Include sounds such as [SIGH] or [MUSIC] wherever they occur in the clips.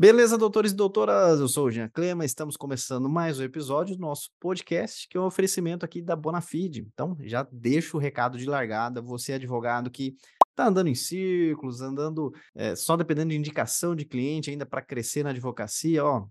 Beleza, doutores e doutoras? Eu sou o Jean Clema, estamos começando mais um episódio do nosso podcast, que é um oferecimento aqui da Bonafide. Então, já deixo o recado de largada, você advogado que está andando em círculos, andando é, só dependendo de indicação de cliente ainda para crescer na advocacia, ó,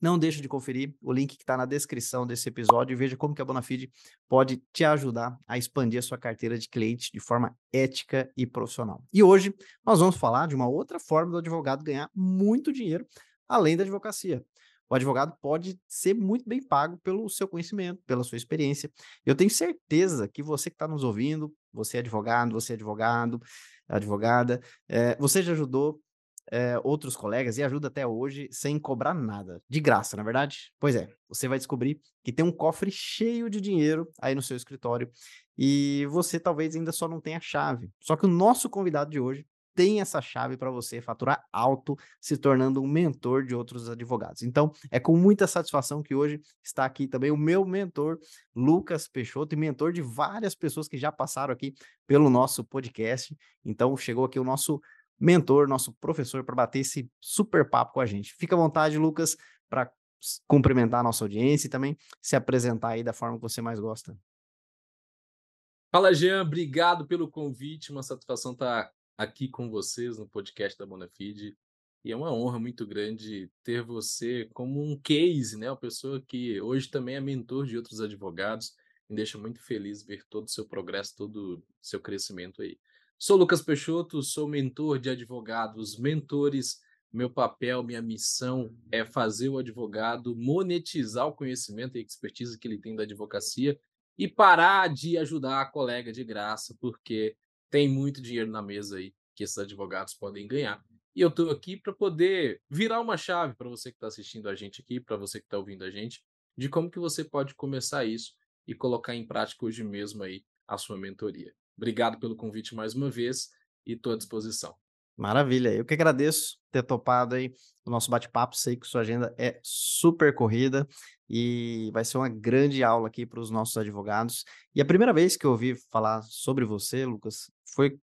não deixe de conferir o link que está na descrição desse episódio e veja como que a Bonafide pode te ajudar a expandir a sua carteira de clientes de forma ética e profissional. E hoje nós vamos falar de uma outra forma do advogado ganhar muito dinheiro além da advocacia. O advogado pode ser muito bem pago pelo seu conhecimento, pela sua experiência. Eu tenho certeza que você que está nos ouvindo, você é advogado, você é advogado, advogada, é, você já ajudou é, outros colegas e ajuda até hoje sem cobrar nada. De graça, na é verdade? Pois é, você vai descobrir que tem um cofre cheio de dinheiro aí no seu escritório e você talvez ainda só não tenha a chave. Só que o nosso convidado de hoje tem essa chave para você faturar alto, se tornando um mentor de outros advogados. Então, é com muita satisfação que hoje está aqui também o meu mentor, Lucas Peixoto, e mentor de várias pessoas que já passaram aqui pelo nosso podcast. Então, chegou aqui o nosso mentor, nosso professor, para bater esse super papo com a gente. Fica à vontade, Lucas, para cumprimentar a nossa audiência e também se apresentar aí da forma que você mais gosta. Fala, Jean, obrigado pelo convite, uma satisfação estar aqui com vocês no podcast da Bonafide. E é uma honra muito grande ter você como um case, né? Uma pessoa que hoje também é mentor de outros advogados. Me deixa muito feliz ver todo o seu progresso, todo o seu crescimento aí. Sou Lucas Peixoto, sou mentor de advogados, mentores. Meu papel, minha missão é fazer o advogado monetizar o conhecimento e expertise que ele tem da advocacia e parar de ajudar a colega de graça, porque tem muito dinheiro na mesa aí que esses advogados podem ganhar. E eu estou aqui para poder virar uma chave para você que está assistindo a gente aqui, para você que está ouvindo a gente, de como que você pode começar isso e colocar em prática hoje mesmo aí a sua mentoria. Obrigado pelo convite mais uma vez e estou à disposição. Maravilha, eu que agradeço ter topado aí o nosso bate-papo. Sei que sua agenda é super corrida e vai ser uma grande aula aqui para os nossos advogados. E a primeira vez que eu ouvi falar sobre você, Lucas, foi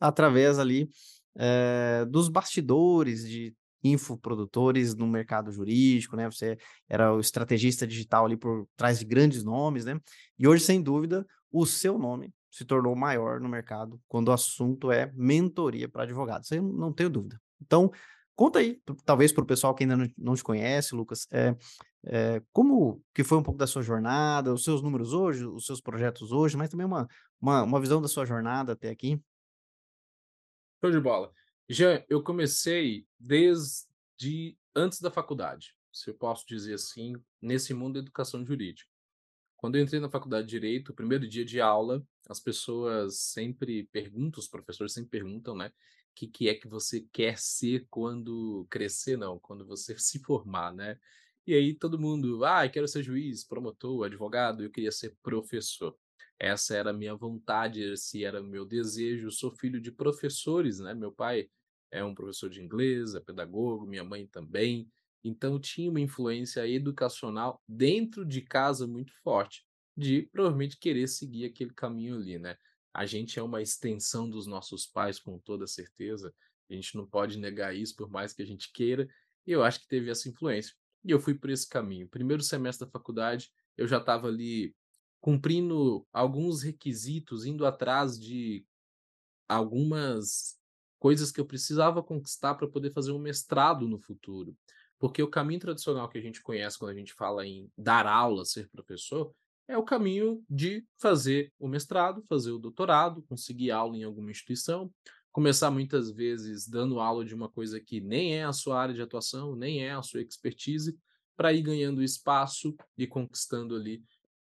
através ali é, dos bastidores de infoprodutores no mercado jurídico, né? Você era o estrategista digital ali por trás de grandes nomes, né? E hoje, sem dúvida, o seu nome se tornou maior no mercado quando o assunto é mentoria para advogados. Isso não tenho dúvida. Então, conta aí, talvez para o pessoal que ainda não, te conhece, Lucas, é, é, como que foi um pouco da sua jornada, os seus números hoje, os seus projetos hoje, mas também uma, uma, uma visão da sua jornada até aqui. Show de bola. Já eu comecei desde antes da faculdade, se eu posso dizer assim, nesse mundo da educação jurídica. Quando eu entrei na faculdade de Direito, primeiro dia de aula, as pessoas sempre perguntam, os professores sempre perguntam, né? O que, que é que você quer ser quando crescer, não, quando você [LAUGHS] se formar, né? E aí todo mundo, ah, quero ser juiz, promotor, advogado, eu queria ser professor. Essa era a minha vontade, esse era o meu desejo. Eu sou filho de professores, né? Meu pai é um professor de inglês, é pedagogo, minha mãe também. Então tinha uma influência educacional dentro de casa muito forte, de provavelmente querer seguir aquele caminho ali, né? A gente é uma extensão dos nossos pais, com toda certeza. A gente não pode negar isso, por mais que a gente queira. E eu acho que teve essa influência. E eu fui por esse caminho. Primeiro semestre da faculdade, eu já estava ali cumprindo alguns requisitos, indo atrás de algumas coisas que eu precisava conquistar para poder fazer um mestrado no futuro. Porque o caminho tradicional que a gente conhece quando a gente fala em dar aula, ser professor, é o caminho de fazer o mestrado, fazer o doutorado, conseguir aula em alguma instituição, começar muitas vezes dando aula de uma coisa que nem é a sua área de atuação, nem é a sua expertise, para ir ganhando espaço e conquistando ali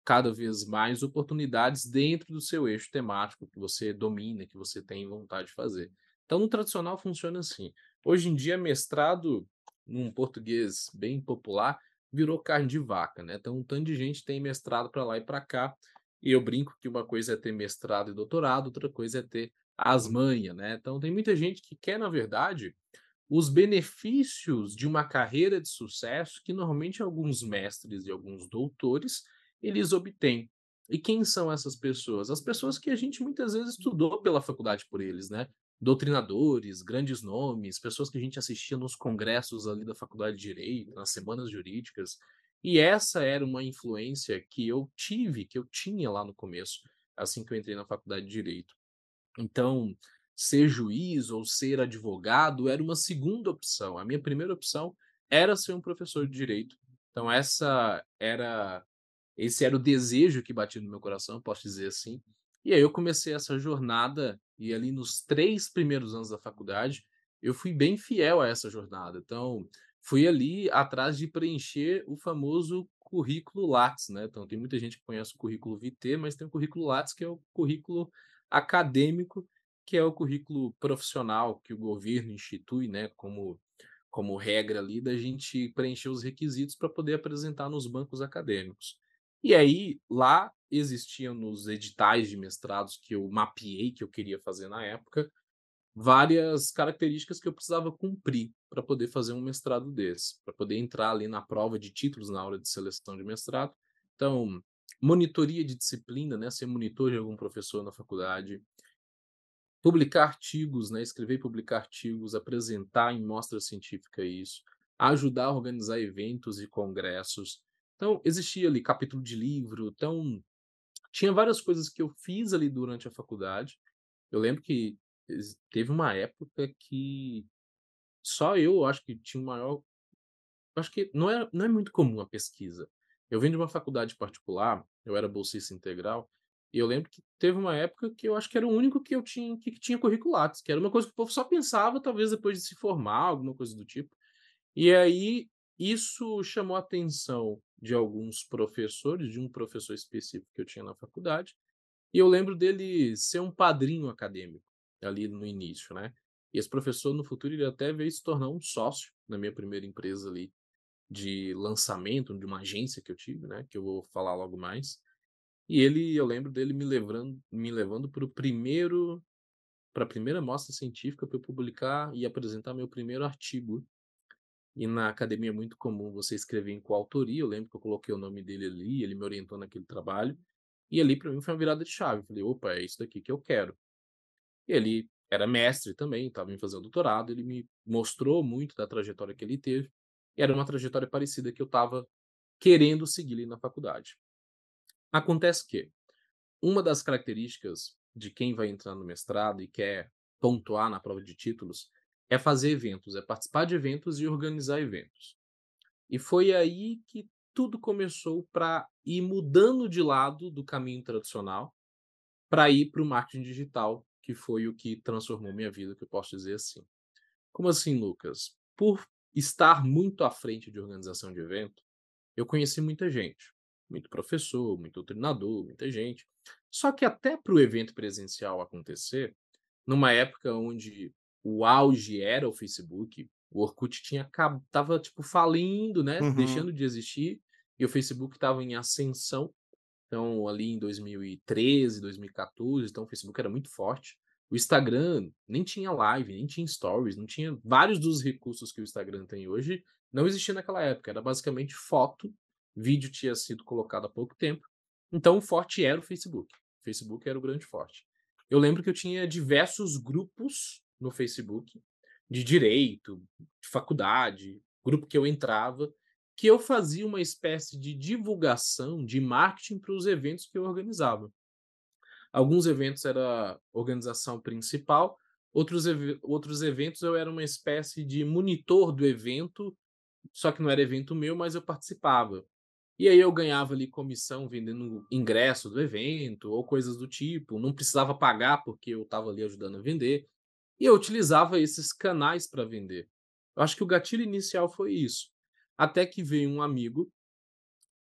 cada vez mais oportunidades dentro do seu eixo temático que você domina, que você tem vontade de fazer. Então, no tradicional funciona assim. Hoje em dia, mestrado num português bem popular, virou carne de vaca, né? Então, um tanto de gente tem mestrado para lá e para cá. E eu brinco que uma coisa é ter mestrado e doutorado, outra coisa é ter as manhas, né? Então, tem muita gente que quer, na verdade, os benefícios de uma carreira de sucesso que normalmente alguns mestres e alguns doutores eles obtêm. E quem são essas pessoas? As pessoas que a gente muitas vezes estudou pela faculdade por eles, né? Doutrinadores, grandes nomes, pessoas que a gente assistia nos congressos ali da Faculdade de Direito, nas semanas jurídicas. E essa era uma influência que eu tive, que eu tinha lá no começo, assim que eu entrei na Faculdade de Direito. Então, ser juiz ou ser advogado era uma segunda opção. A minha primeira opção era ser um professor de direito. Então essa era esse era o desejo que batia no meu coração, posso dizer assim. E aí eu comecei essa jornada e ali nos três primeiros anos da faculdade eu fui bem fiel a essa jornada. Então fui ali atrás de preencher o famoso currículo Lattes, né? Então tem muita gente que conhece o currículo VT, mas tem o currículo Lattes que é o currículo acadêmico, que é o currículo profissional que o governo institui, né, como como regra ali da gente preencher os requisitos para poder apresentar nos bancos acadêmicos. E aí, lá existiam nos editais de mestrados que eu mapeei, que eu queria fazer na época, várias características que eu precisava cumprir para poder fazer um mestrado desse, para poder entrar ali na prova de títulos na hora de seleção de mestrado. Então, monitoria de disciplina, né, ser monitor de algum professor na faculdade, publicar artigos, né, escrever e publicar artigos, apresentar em mostra científica isso, ajudar a organizar eventos e congressos. Então, existia ali capítulo de livro, então tinha várias coisas que eu fiz ali durante a faculdade. Eu lembro que teve uma época que só eu acho que tinha o maior acho que não é, não é muito comum a pesquisa. Eu vim de uma faculdade particular, eu era bolsista integral, e eu lembro que teve uma época que eu acho que era o único que eu tinha que, que tinha curriculares, que era uma coisa que o povo só pensava, talvez depois de se formar, alguma coisa do tipo. E aí isso chamou a atenção de alguns professores, de um professor específico que eu tinha na faculdade, e eu lembro dele ser um padrinho acadêmico ali no início, né? E esse professor no futuro ele até veio se tornar um sócio na minha primeira empresa ali de lançamento de uma agência que eu tive, né? Que eu vou falar logo mais. E ele, eu lembro dele me levando, me levando para o primeiro, para a primeira mostra científica para eu publicar e apresentar meu primeiro artigo. E na academia é muito comum você escrever em coautoria. Eu lembro que eu coloquei o nome dele ali, ele me orientou naquele trabalho. E ali para mim foi uma virada de chave. Eu falei, opa, é isso daqui que eu quero. E ele era mestre também, estava em fazendo doutorado. Ele me mostrou muito da trajetória que ele teve. E era uma trajetória parecida que eu estava querendo seguir ali na faculdade. Acontece que uma das características de quem vai entrar no mestrado e quer pontuar na prova de títulos é fazer eventos, é participar de eventos e organizar eventos. E foi aí que tudo começou para ir mudando de lado do caminho tradicional para ir para o marketing digital, que foi o que transformou minha vida, que eu posso dizer assim. Como assim, Lucas? Por estar muito à frente de organização de evento, eu conheci muita gente muito professor, muito treinador, muita gente. Só que até para o evento presencial acontecer, numa época onde o auge era o Facebook, o Orkut tinha tava tipo falindo, né, uhum. deixando de existir, e o Facebook estava em ascensão. Então, ali em 2013, 2014, então o Facebook era muito forte. O Instagram nem tinha live, nem tinha stories, não tinha vários dos recursos que o Instagram tem hoje, não existia naquela época. Era basicamente foto Vídeo tinha sido colocado há pouco tempo. Então o forte era o Facebook. O Facebook era o grande forte. Eu lembro que eu tinha diversos grupos no Facebook de direito, de faculdade, grupo que eu entrava, que eu fazia uma espécie de divulgação, de marketing para os eventos que eu organizava. Alguns eventos era organização principal, outros, ev outros eventos eu era uma espécie de monitor do evento, só que não era evento meu, mas eu participava. E aí eu ganhava ali comissão vendendo ingresso do evento ou coisas do tipo, não precisava pagar porque eu estava ali ajudando a vender. E eu utilizava esses canais para vender. Eu acho que o gatilho inicial foi isso. Até que veio um amigo,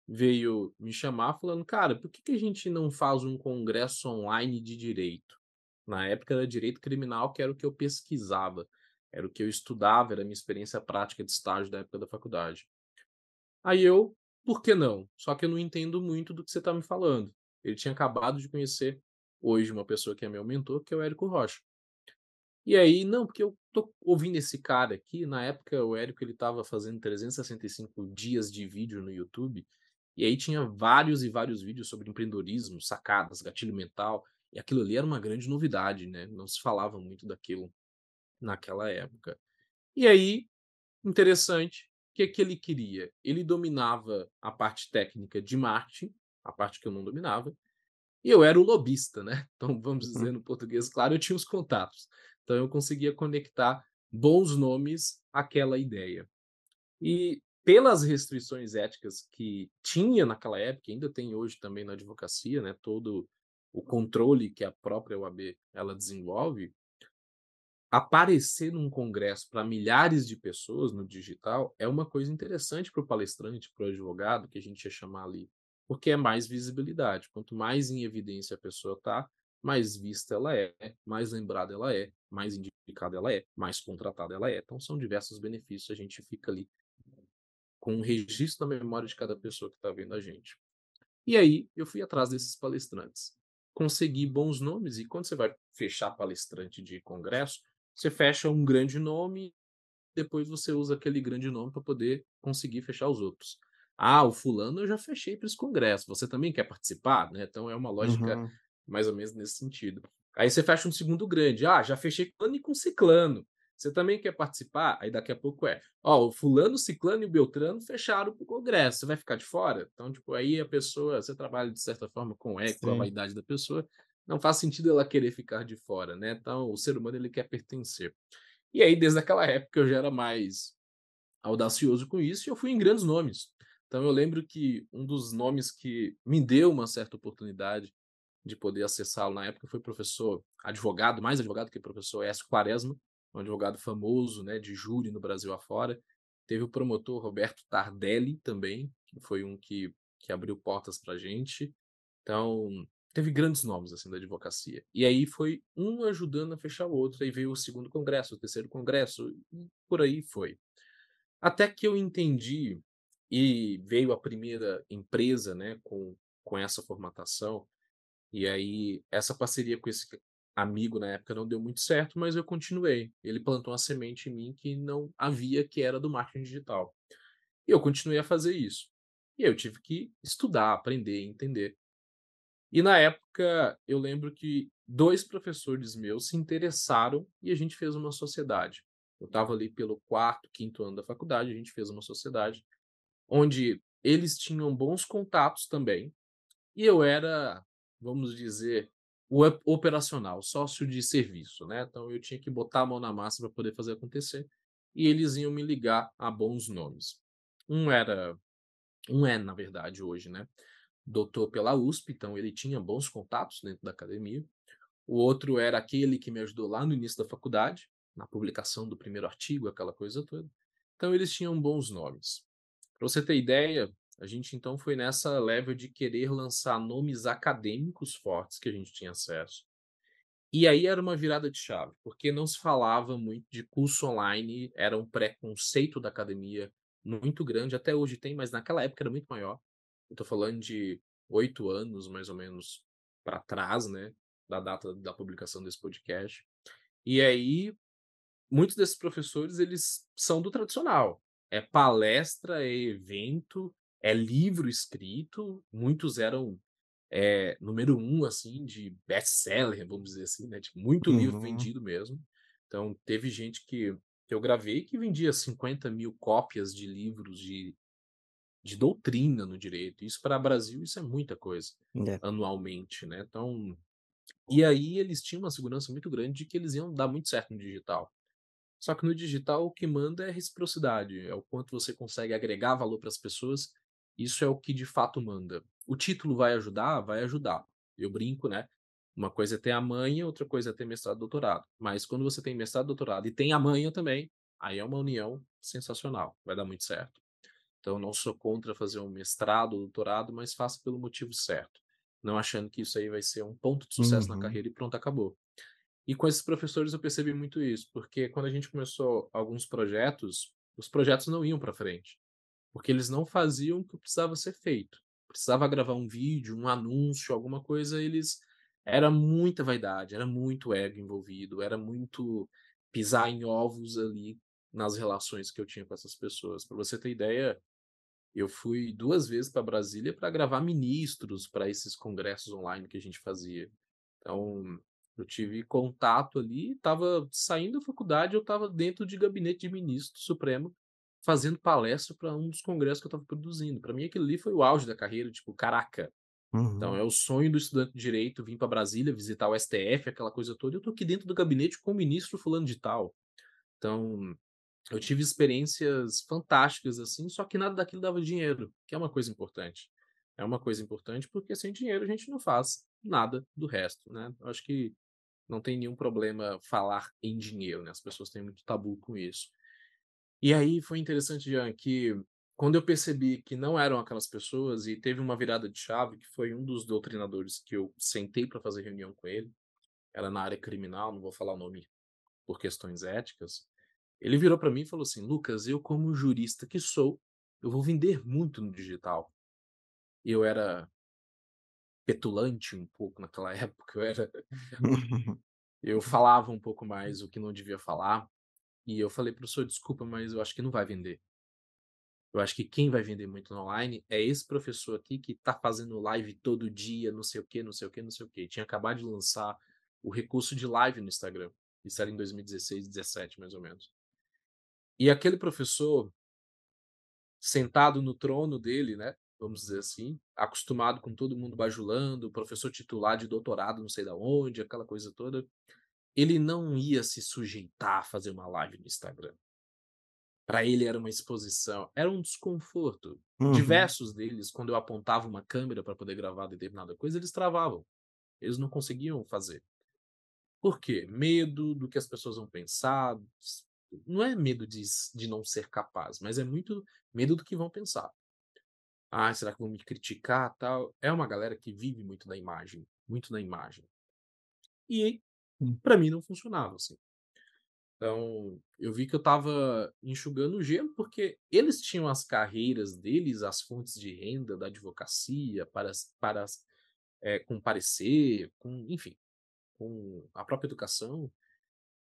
veio me chamar falando, cara, por que, que a gente não faz um congresso online de direito? Na época era direito criminal, que era o que eu pesquisava, era o que eu estudava, era a minha experiência prática de estágio da época da faculdade. Aí eu por que não? Só que eu não entendo muito do que você está me falando. Ele tinha acabado de conhecer hoje uma pessoa que é meu mentor, que é o Érico Rocha. E aí, não, porque eu tô ouvindo esse cara aqui, na época o Érico ele estava fazendo 365 dias de vídeo no YouTube, e aí tinha vários e vários vídeos sobre empreendedorismo, sacadas, gatilho mental, E aquilo ali era uma grande novidade, né? Não se falava muito daquilo naquela época. E aí, interessante, o que, que ele queria? Ele dominava a parte técnica de marketing, a parte que eu não dominava, e eu era o lobista, né? [LAUGHS] Então, vamos Uhum. dizer no português, claro, eu tinha os contatos. Então, eu conseguia conectar bons nomes àquela ideia. E pelas restrições éticas que tinha naquela época, ainda tem hoje também na advocacia, né? Todo o controle que a própria OAB ela desenvolve, aparecer num congresso para milhares de pessoas no digital é uma coisa interessante para o palestrante, para o advogado, que a gente ia chamar ali, porque é mais visibilidade. Quanto mais em evidência a pessoa está, mais vista ela é, mais lembrada ela é, mais indicada ela é, mais contratada ela é. Então são diversos benefícios, a gente fica ali com um registro da memória de cada pessoa que está vendo a gente. E aí eu fui atrás desses palestrantes. Consegui bons nomes, e quando você vai fechar palestrante de congresso, você fecha um grande nome, depois você usa aquele grande nome para poder conseguir fechar os outros. Ah, o fulano eu já fechei para esse congresso, você também quer participar? Né? Então é uma lógica Uhum. Mais ou menos nesse sentido. Aí você fecha um segundo grande. Ah, já fechei com e com ciclano. Você também quer participar? Aí daqui a pouco é, ó, o fulano, ciclano e beltrano fecharam o congresso, você vai ficar de fora? Então, tipo, aí a pessoa, você trabalha de certa forma com o ego, com a Sim. vaidade da pessoa, não faz sentido ela querer ficar de fora, né? Então, o ser humano, ele quer pertencer. E aí, desde aquela época, eu já era mais audacioso com isso e eu fui em grandes nomes. Então, eu lembro que um dos nomes que me deu uma certa oportunidade de poder acessá-lo na época foi professor, advogado, mais advogado que professor Écio Quaresma, um advogado famoso, né, de júri no Brasil afora. Teve o promotor Roberto Tardelli também, que foi um que, que abriu portas para gente. Então, teve grandes nomes assim da advocacia. E aí foi um ajudando a fechar o outro. Aí veio o segundo congresso, o terceiro congresso, e por aí foi. Até que eu entendi e veio a primeira empresa, né, com, com essa formatação. E aí essa parceria com esse amigo na época não deu muito certo, mas eu continuei. Ele plantou uma semente em mim que não havia, que era do marketing digital. E eu continuei a fazer isso. E eu tive que estudar, aprender, entender. E na época, eu lembro que dois professores meus se interessaram e a gente fez uma sociedade. Eu estava ali pelo quarto, quinto ano da faculdade, a gente fez uma sociedade onde eles tinham bons contatos também, e eu era, vamos dizer, o operacional, sócio de serviço, né? Então eu tinha que botar a mão na massa para poder fazer acontecer, e eles iam me ligar a bons nomes. Um era, um é na verdade hoje, né? Doutor pela USP, então ele tinha bons contatos dentro da academia. O outro era aquele que me ajudou lá no início da faculdade, na publicação do primeiro artigo, aquela coisa toda. Então eles tinham bons nomes. Para você ter ideia, a gente então foi nessa leva de querer lançar nomes acadêmicos fortes que a gente tinha acesso. E aí era uma virada de chave, porque não se falava muito de curso online, era um preconceito da academia muito grande, até hoje tem, mas naquela época era muito maior. Eu falando de oito anos, mais ou menos, para trás, né, da data da publicação desse podcast. E aí, muitos desses professores, eles são do tradicional. É palestra, é evento, é livro escrito. Muitos eram é, número um, assim, de best-seller, vamos dizer assim, né? Tipo, muito livro Uhum. vendido mesmo. Então, teve gente que, que eu gravei que vendia 50 mil cópias de livros de, de doutrina no direito. Isso para o Brasil, isso é muita coisa, É. anualmente, né? Então, e aí eles tinham uma segurança muito grande de que eles iam dar muito certo no digital. Só que no digital o que manda é reciprocidade, é o quanto você consegue agregar valor para as pessoas. Isso é o que de fato manda. O título vai ajudar? Vai ajudar. Eu brinco, né? Uma coisa é ter a manha, outra coisa é ter mestrado e doutorado. Mas quando você tem mestrado e doutorado e tem a manha também, aí é uma união sensacional, vai dar muito certo. Então, não sou contra fazer um mestrado ou doutorado, mas faça pelo motivo certo. Não achando que isso aí vai ser um ponto de sucesso na Uhum. carreira e pronto, acabou. E com esses professores eu percebi muito isso, porque quando a gente começou alguns projetos, os projetos não iam para frente, porque eles não faziam o que precisava ser feito. Precisava gravar um vídeo, um anúncio, alguma coisa, eles era muita vaidade, era muito ego envolvido, era muito pisar em ovos ali nas relações que eu tinha com essas pessoas. Para você ter ideia, eu fui duas vezes para Brasília para gravar ministros para esses congressos online que a gente fazia. Então, eu tive contato ali, estava saindo da faculdade, eu estava dentro de gabinete de ministro supremo, fazendo palestra para um dos congressos que eu estava produzindo. Para mim, aquilo ali foi o auge da carreira, tipo, caraca. Então, Uhum. é o sonho do estudante de direito vir para Brasília, visitar o STF, aquela coisa toda. Eu tô aqui dentro do gabinete com o ministro fulano de tal. Então, eu tive experiências fantásticas assim, só que nada daquilo dava dinheiro, que é uma coisa importante. É uma coisa importante porque sem dinheiro a gente não faz nada do resto, né? Eu acho que não tem nenhum problema falar em dinheiro, né? As pessoas têm muito tabu com isso. E aí foi interessante, Jean, que quando eu percebi que não eram aquelas pessoas e teve uma virada de chave, que foi um dos doutrinadores que eu sentei para fazer reunião com ele, era na área criminal, não vou falar o nome por questões éticas. Ele virou para mim e falou assim: Lucas, eu, como jurista que sou, eu vou vender muito no digital. Eu era petulante um pouco naquela [LAUGHS] época, eu era [LAUGHS] eu falava um pouco mais o que não devia falar, e eu falei: "Professor, desculpa, mas eu acho que não vai vender. Eu acho que quem vai vender muito online é esse professor aqui que tá fazendo live todo dia, não sei o quê, não sei o quê, não sei o quê". Tinha acabado de lançar o recurso de live no Instagram. Isso era em 2016, 17, mais ou menos. E aquele professor sentado no trono dele, né, vamos dizer assim, acostumado com todo mundo bajulando, professor titular de doutorado não sei da onde, aquela coisa toda, ele não ia se sujeitar a fazer uma live no Instagram. Para ele era uma exposição, era um desconforto. Uhum. Diversos deles, quando eu apontava uma câmera para poder gravar determinada coisa, eles travavam. Eles não conseguiam fazer. Por quê? Medo do que as pessoas vão pensar. Não é medo de, de não ser capaz, mas é muito medo do que vão pensar. Ah, será que vão me criticar, tal? É uma galera que vive muito da imagem, muito na imagem. E. para mim não funcionava assim. Então, eu vi que eu estava enxugando o gelo, porque eles tinham as carreiras deles, as fontes de renda da advocacia, para, para é, com parecer, com, enfim, com a própria educação.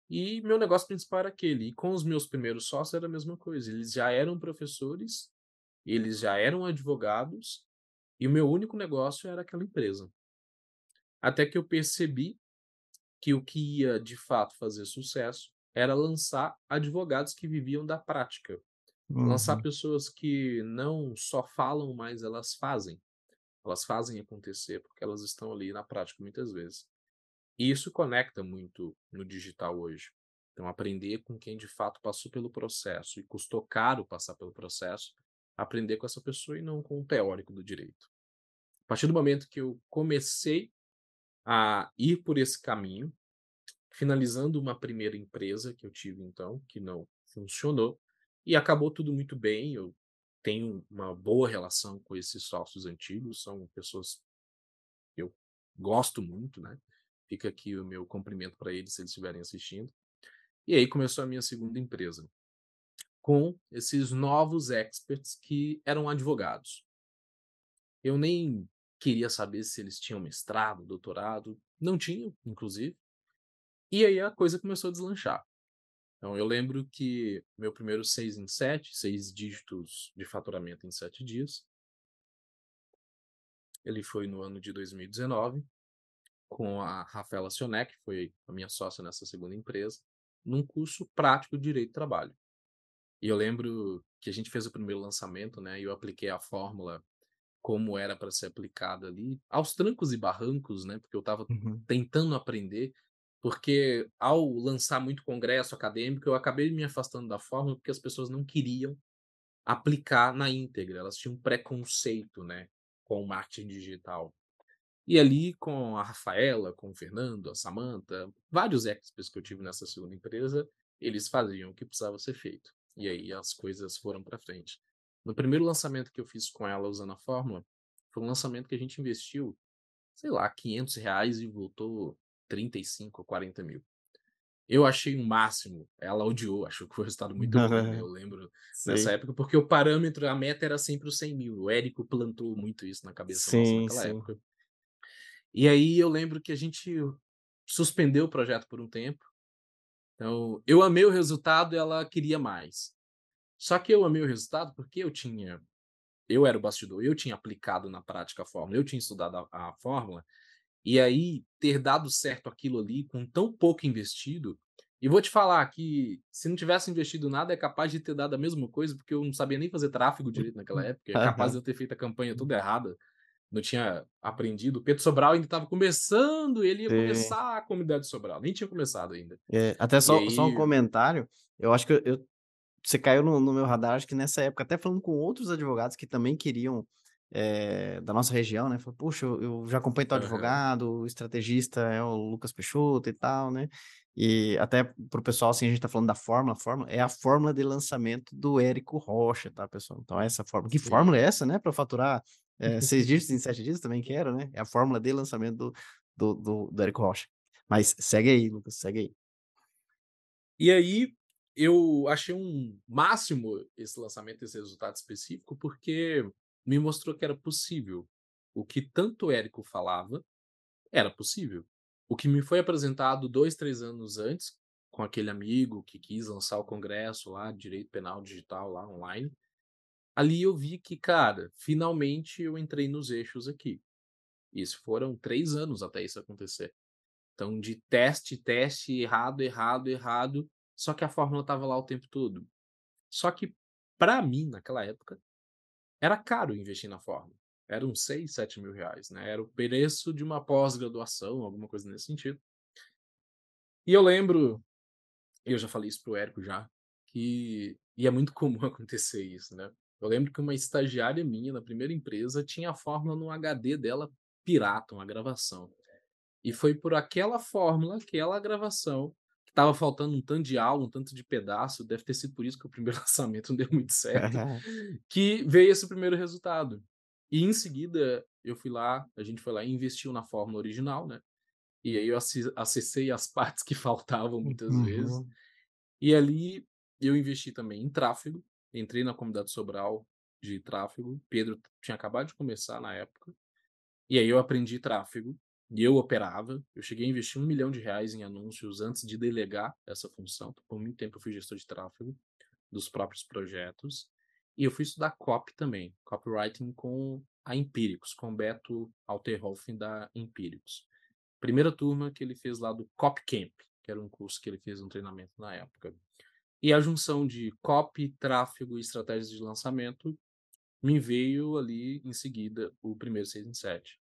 E meu negócio principal era aquele. E com os meus primeiros sócios era a mesma coisa. Eles já eram professores, eles já eram advogados, e o meu único negócio era aquela empresa. Até que eu percebi que o que ia de fato fazer sucesso era lançar advogados que viviam da prática. Lançar Uhum. pessoas que não só falam, mas elas fazem. Elas fazem acontecer, porque elas estão ali na prática muitas vezes. E isso conecta muito no digital hoje. Então, aprender com quem de fato passou pelo processo e custou caro passar pelo processo, aprender com essa pessoa e não com o teórico do direito. A partir do momento que eu comecei a ir por esse caminho, finalizando uma primeira empresa que eu tive então, que não funcionou, e acabou tudo muito bem. Eu tenho uma boa relação com esses sócios antigos, são pessoas que eu gosto muito, né? Fica aqui o meu cumprimento para eles se eles estiverem assistindo. E aí começou a minha segunda empresa, com esses novos experts que eram advogados. Eu nem queria saber se eles tinham mestrado, doutorado, não tinham, inclusive. E aí a coisa começou a deslanchar. Então, eu lembro que meu primeiro 6 em 7, 6 dígitos de faturamento em 7 dias, ele foi no ano de 2019, com a Rafaela Sionek, que foi a minha sócia nessa segunda empresa, num curso prático de Direito do Trabalho. E eu lembro que a gente fez o primeiro lançamento, né, e eu apliquei a fórmula como era para ser aplicada ali, aos trancos e barrancos, né, porque eu estava Uhum. tentando aprender, porque ao lançar muito congresso acadêmico, eu acabei me afastando da fórmula, porque as pessoas não queriam aplicar na íntegra, elas tinham um preconceito, né, com o marketing digital. E ali com a Rafaela, com o Fernando, a Samantha, vários experts que eu tive nessa segunda empresa, eles faziam o que precisava ser feito. E aí as coisas foram para frente. No primeiro lançamento que eu fiz com ela usando a fórmula, foi um lançamento que a gente investiu, sei lá, 500 reais e voltou 35 ou 40 mil. Eu achei o máximo, ela odiou, [LAUGHS] achou que foi um resultado muito bom, né? [LAUGHS] Eu lembro nessa Sei. época, porque o parâmetro, a meta era sempre os 100 mil. O Érico plantou muito isso na cabeça nossa Sim, naquela sim. época. E aí eu lembro que a gente suspendeu o projeto por um tempo. Então, eu amei o resultado e ela queria mais. Só que eu amei o resultado porque eu tinha eu era o bastidor, eu tinha aplicado na prática a fórmula, eu tinha estudado a, a fórmula, E aí, ter dado certo aquilo ali com tão pouco investido. E vou te falar que se não tivesse investido nada, é capaz de ter dado a mesma coisa, porque eu não sabia nem fazer tráfego direito naquela [LAUGHS] época. É capaz de eu ter feito a campanha toda errada. Não tinha aprendido. O Pedro Sobral ainda estava começando, ele ia Sim. começar a comunidade Sobral. Nem tinha começado ainda. É, até só, só um aí, comentário. Eu acho que eu, eu- você caiu no, no meu radar, acho que nessa época, até falando com outros advogados que também queriam é, da nossa região, né? Falou, puxa, eu, eu já acompanho teu aham, advogado, o estrategista é o Lucas Peixoto e tal, né? E até pro pessoal, assim, a gente tá falando da fórmula, fórmula é a fórmula de lançamento do Érico Rocha, tá, pessoal? Então, essa fórmula. Que fórmula é sim. essa, né? Para faturar é, seis [LAUGHS] dígitos em sete dias, também quero, né? É a fórmula de lançamento do, do, do, do Érico Rocha. Mas segue aí, Lucas, segue aí. E aí, eu achei um máximo esse lançamento, esse resultado específico, porque me mostrou que era possível. O que tanto o Érico falava, era possível. O que me foi apresentado dois, três anos antes, com aquele amigo que quis lançar o congresso lá, Direito Penal Digital, lá online, ali eu vi que, cara, finalmente eu entrei nos eixos aqui. Isso foram três anos até isso acontecer. Então, de teste, teste, errado, errado, errado, só que a fórmula estava lá o tempo todo. Só que, para mim, naquela época, era caro investir na fórmula. Era uns 6, 7 mil reais, né? Era o preço de uma pós-graduação, alguma coisa nesse sentido. E eu lembro, eu já falei isso pro Érico já, que e é muito [LAUGHS] comum acontecer isso, né? Eu lembro que uma estagiária minha na primeira empresa tinha a fórmula no HD dela pirata, uma gravação. E foi por aquela fórmula, aquela gravação, estava faltando um tanto de aula, um tanto de pedaço, deve ter sido por isso que o primeiro [LAUGHS] lançamento não deu muito certo, que veio esse primeiro resultado. E em seguida, eu fui lá, a gente foi lá e investiu na fórmula original, né? E aí eu acessei as [LAUGHS] partes que faltavam muitas vezes. Uhum. E ali eu investi também em tráfego, entrei na comunidade Sobral de tráfego. Pedro tinha acabado de começar na época. E aí eu aprendi tráfego e eu operava. Eu cheguei a investir um milhão de reais em anúncios antes de delegar essa função. Por muito tempo eu fui gestor de tráfego dos próprios projetos. E eu fui estudar copy também, copywriting com a Empíricos, com o Beto Alterhofen da Empíricos. Primeira turma que ele fez lá do Copy Camp, que era um curso que ele fez um treinamento na época. E a junção de copy, tráfego e estratégias de lançamento me veio ali em seguida o primeiro 6 em 7.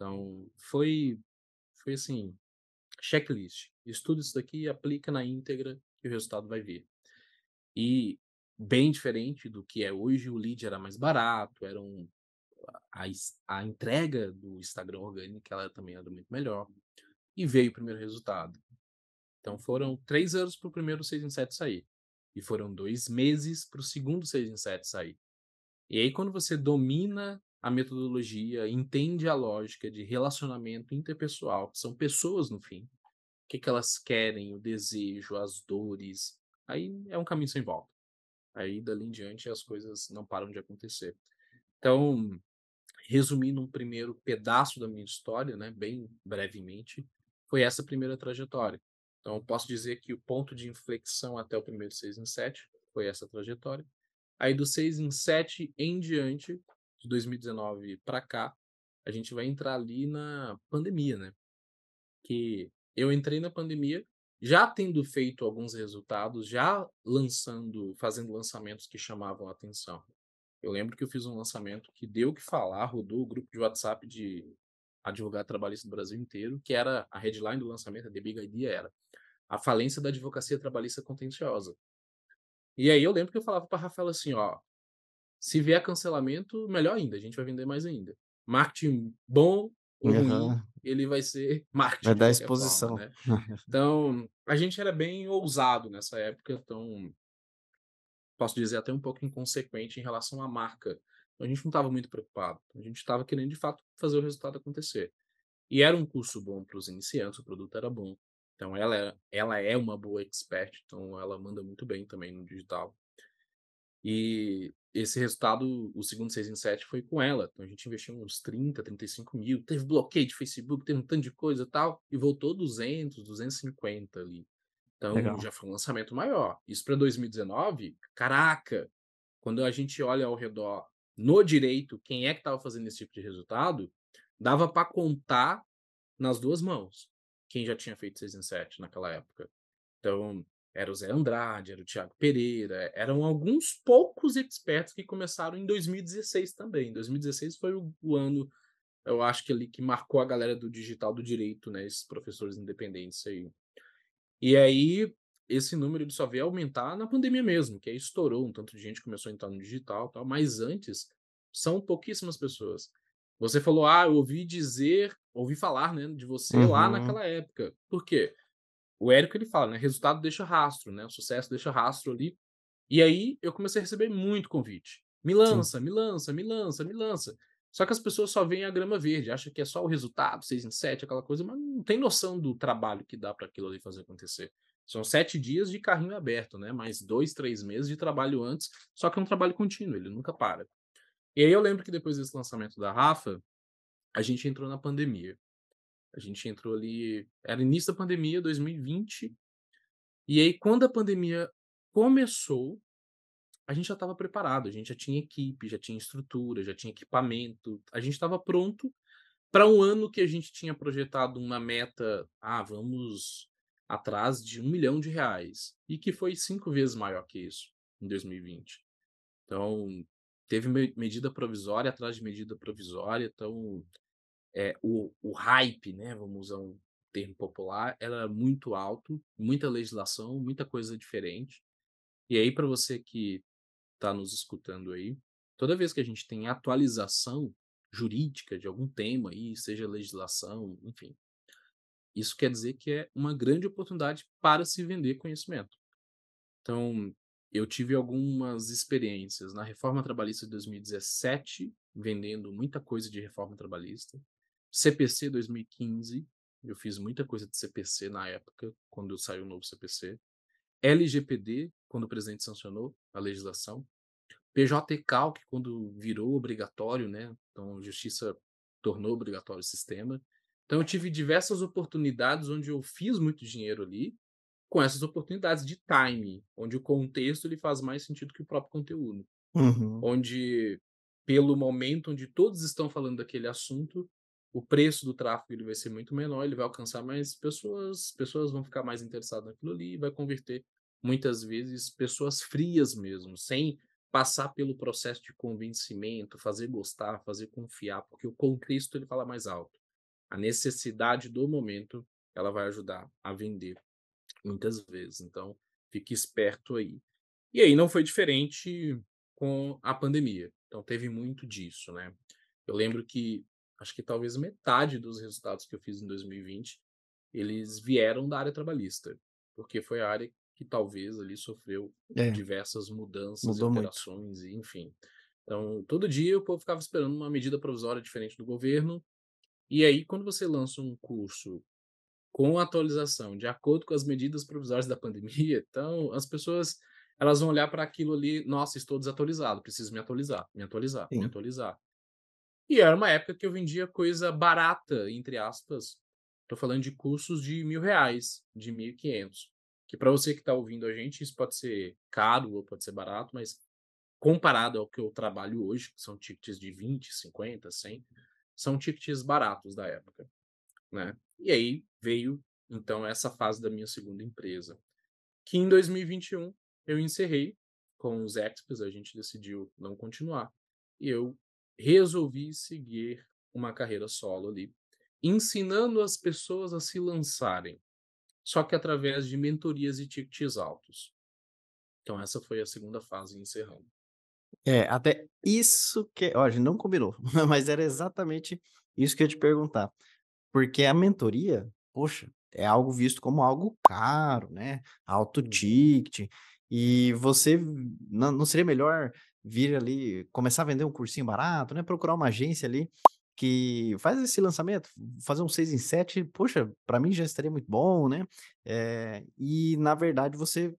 Então, foi, foi assim, checklist. Estuda isso daqui, aplica na íntegra e o resultado vai vir. E bem diferente do que é hoje, o lead era mais barato, era um, a, a entrega do Instagram orgânico ela também era muito melhor. E veio o primeiro resultado. Então foram três anos para o primeiro 6 em 7 sair. E foram dois meses para o segundo 6 em 7 sair. E aí, quando você domina a metodologia, entende a lógica de relacionamento interpessoal, que são pessoas no fim, o que, que elas querem, o desejo, as dores, aí é um caminho sem volta. Aí, dali em diante, as coisas não param de acontecer. Então, resumindo um primeiro pedaço da minha história, né, bem brevemente, foi essa primeira trajetória. Então, eu posso dizer que o ponto de inflexão até o primeiro 6 em 7 foi essa trajetória. Aí, do 6 em 7 em diante, de 2019 para cá, a gente vai entrar ali na pandemia, né? Que eu entrei na pandemia já tendo feito alguns resultados, já lançando, fazendo lançamentos que chamavam a atenção. Eu lembro que eu fiz um lançamento que deu o que falar, rodou o grupo de WhatsApp de advogado trabalhista do Brasil inteiro, que era a headline do lançamento, a The Big Idea era a falência da advocacia trabalhista contenciosa. E aí eu lembro que eu falava para a Rafaela assim, ó, se vier cancelamento, melhor ainda, a gente vai vender mais ainda. Marketing bom ou ruim, ele vai ser [LAUGHS] marketing Vai dar exposição. forma, né? [LAUGHS] Então, a gente era bem ousado nessa época, então posso dizer até um pouco inconsequente em relação à marca. Então, a gente não estava muito preocupado. A gente estava querendo de fato fazer o resultado acontecer. E era um curso bom para os iniciantes, o produto era bom. Então ela é, ela é uma boa expert, então ela manda muito bem também no digital. E esse resultado, o segundo 6 em 7 foi com ela. Então a gente investiu uns 30, 35 mil, teve bloqueio de Facebook, teve um tanto de coisa e tal, e voltou 200, 250 ali. Então Legal. já foi um lançamento maior. Isso para 2019, caraca, quando a gente olha ao redor no direito, quem é que estava fazendo esse tipo de resultado, dava para contar nas duas mãos quem já tinha feito 6 em 7 naquela época. Então, era o Zé Andrade, era o Thiago Pereira, eram alguns poucos expertos que começaram em 2016 também. 2016 foi o, o ano, eu acho que ali que marcou a galera do digital do direito, né? Esses professores independentes aí. E aí, esse número ele só veio aumentar na pandemia mesmo, que aí estourou, um tanto de gente começou a entrar no digital tal, mas antes são pouquíssimas pessoas. Você falou, ah, eu ouvi dizer, ouvi falar, né, de você uhum. lá naquela época. Por quê? O Érico, ele fala, né, resultado deixa rastro, né, o sucesso deixa rastro ali. E aí eu comecei a receber muito convite. Me lança, Sim. me lança, me lança, me lança. Só que as pessoas só veem a grama verde, acham que é só o resultado, seis em sete, aquela coisa, mas não tem noção do trabalho que dá para aquilo ali fazer acontecer. São sete dias de carrinho aberto, né? Mais dois, três meses de trabalho antes, só que é um trabalho contínuo, ele nunca para. E aí eu lembro que depois desse lançamento da Rafa, a gente entrou na pandemia. A gente entrou ali, era início da pandemia, 2020. E aí, quando a pandemia começou, a gente já estava preparado, a gente já tinha equipe, já tinha estrutura, já tinha equipamento, a gente estava pronto para um ano que a gente tinha projetado uma meta, ah, vamos atrás de um milhão de reais, e que foi cinco vezes maior que isso em 2020. Então, teve medida provisória atrás de medida provisória, então é, o, o hype, né, vamos usar um termo popular, era muito alto, muita legislação, muita coisa diferente. E aí, para você que está nos escutando aí, toda vez que a gente tem atualização jurídica de algum tema aí, seja legislação, enfim, isso quer dizer que é uma grande oportunidade para se vender conhecimento. Então, eu tive algumas experiências na reforma trabalhista de 2017, vendendo muita coisa de reforma trabalhista. CPC 2015, eu fiz muita coisa de CPC na época, quando saiu o novo CPC. LGPD, quando o presidente sancionou a legislação. PJ Calc, quando virou obrigatório, né? Então a justiça tornou obrigatório o sistema. Então eu tive diversas oportunidades onde eu fiz muito dinheiro ali, com essas oportunidades de time, onde o contexto ele faz mais sentido que o próprio conteúdo. Uhum. Onde, pelo momento onde todos estão falando daquele assunto, o preço do tráfego ele vai ser muito menor, ele vai alcançar mais pessoas, pessoas vão ficar mais interessadas naquilo ali e vai converter muitas vezes pessoas frias mesmo, sem passar pelo processo de convencimento, fazer gostar, fazer confiar, porque o contexto ele fala mais alto. A necessidade do momento, ela vai ajudar a vender muitas vezes. Então, fique esperto aí. E aí não foi diferente com a pandemia. Então teve muito disso, né? Eu lembro que acho que talvez metade dos resultados que eu fiz em 2020, eles vieram da área trabalhista, porque foi a área que talvez ali sofreu é. diversas mudanças, Mudou alterações, muito. enfim. Então, todo dia o povo ficava esperando uma medida provisória diferente do governo. E aí, quando você lança um curso com atualização, de acordo com as medidas provisórias da pandemia, então as pessoas elas vão olhar para aquilo ali, nossa, estou desatualizado, preciso me atualizar, me atualizar, Sim. me atualizar. E era uma época que eu vendia coisa barata, entre aspas. Estou falando de cursos de mil reais, de mil e quinhentos. Que para você que está ouvindo a gente, isso pode ser caro ou pode ser barato, mas comparado ao que eu trabalho hoje, que são tickets de 20, 50, 100, são tickets baratos da época. Né? E aí veio, então, essa fase da minha segunda empresa. Que em 2021 eu encerrei com os Expos, a gente decidiu não continuar. E eu resolvi seguir uma carreira solo ali, ensinando as pessoas a se lançarem, só que através de mentorias e tickets altos. Então essa foi a segunda fase encerrando. É, até isso que, ó, a gente não combinou, [LAUGHS] mas era exatamente isso que eu ia te perguntar. Porque a mentoria, poxa, é algo visto como algo caro, né? Alto uhum. ticket. E você não, não seria melhor vir ali, começar a vender um cursinho barato, né? Procurar uma agência ali que faz esse lançamento, fazer um 6 em 7, poxa, para mim já estaria muito bom, né? É, e na verdade você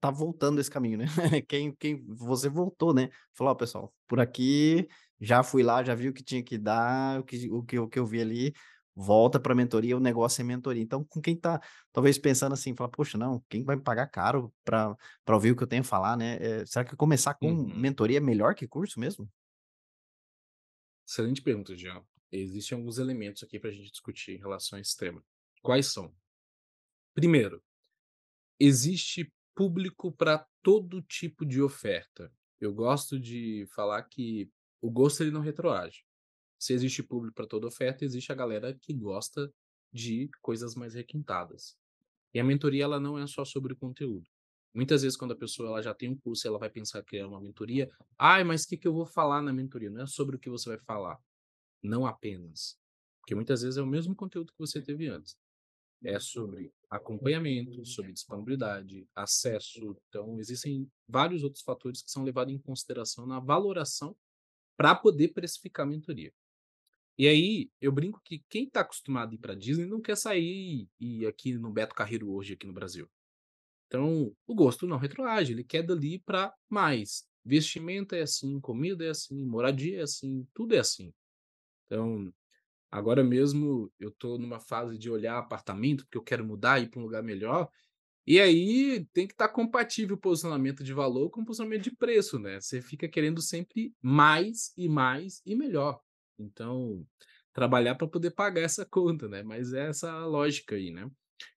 tá voltando esse caminho, né? [LAUGHS] quem, quem você voltou, né? Falou, pessoal, por aqui já fui lá, já vi o que tinha que dar, o que, o que, o que eu vi ali, volta para mentoria, o negócio é mentoria. Então, com quem está talvez pensando assim, fala, poxa, não, quem vai me pagar caro para ouvir o que eu tenho a falar, né? É, será que começar com uhum. mentoria é melhor que curso mesmo? Excelente pergunta, Jean. Existem alguns elementos aqui para a gente discutir em relação a esse tema. Quais são? Primeiro, existe público para todo tipo de oferta. Eu gosto de falar que o gosto ele não retroage. Se existe público para toda oferta, existe a galera que gosta de coisas mais requintadas. E a mentoria ela não é só sobre conteúdo. Muitas vezes quando a pessoa ela já tem um curso, ela vai pensar que é uma mentoria. Ai, mas o que, que eu vou falar na mentoria? Não é sobre o que você vai falar. Não apenas. Porque muitas vezes é o mesmo conteúdo que você teve antes. É sobre acompanhamento, sobre disponibilidade, acesso. Então, existem vários outros fatores que são levados em consideração na valoração para poder precificar a mentoria. E aí, eu brinco que quem está acostumado a ir para Disney não quer sair e aqui no Beto Carreiro hoje, aqui no Brasil. Então, o gosto não retroage, ele quer dali para mais. Vestimenta é assim, comida é assim, moradia é assim, tudo é assim. Então, agora mesmo eu estou numa fase de olhar apartamento, porque eu quero mudar e ir para um lugar melhor. E aí tem que estar tá compatível o posicionamento de valor com o posicionamento de preço, né? Você fica querendo sempre mais e mais e melhor. Então, trabalhar para poder pagar essa [LAUGHS] conta, né? Mas é essa lógica aí, né?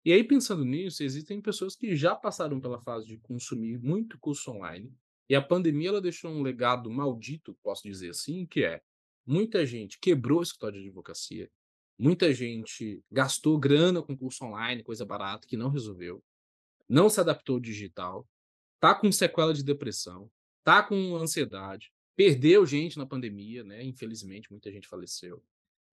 E aí, pensando nisso, existem pessoas que já passaram pela fase de consumir muito curso online, e a pandemia ela deixou um legado maldito, posso dizer assim, que é muita gente quebrou o escritório de advocacia, muita gente gastou grana com curso online, coisa barata, que não resolveu, não se adaptou ao digital, tá com sequela de depressão, tá com ansiedade, perdeu gente na pandemia, né? Infelizmente, muita gente faleceu.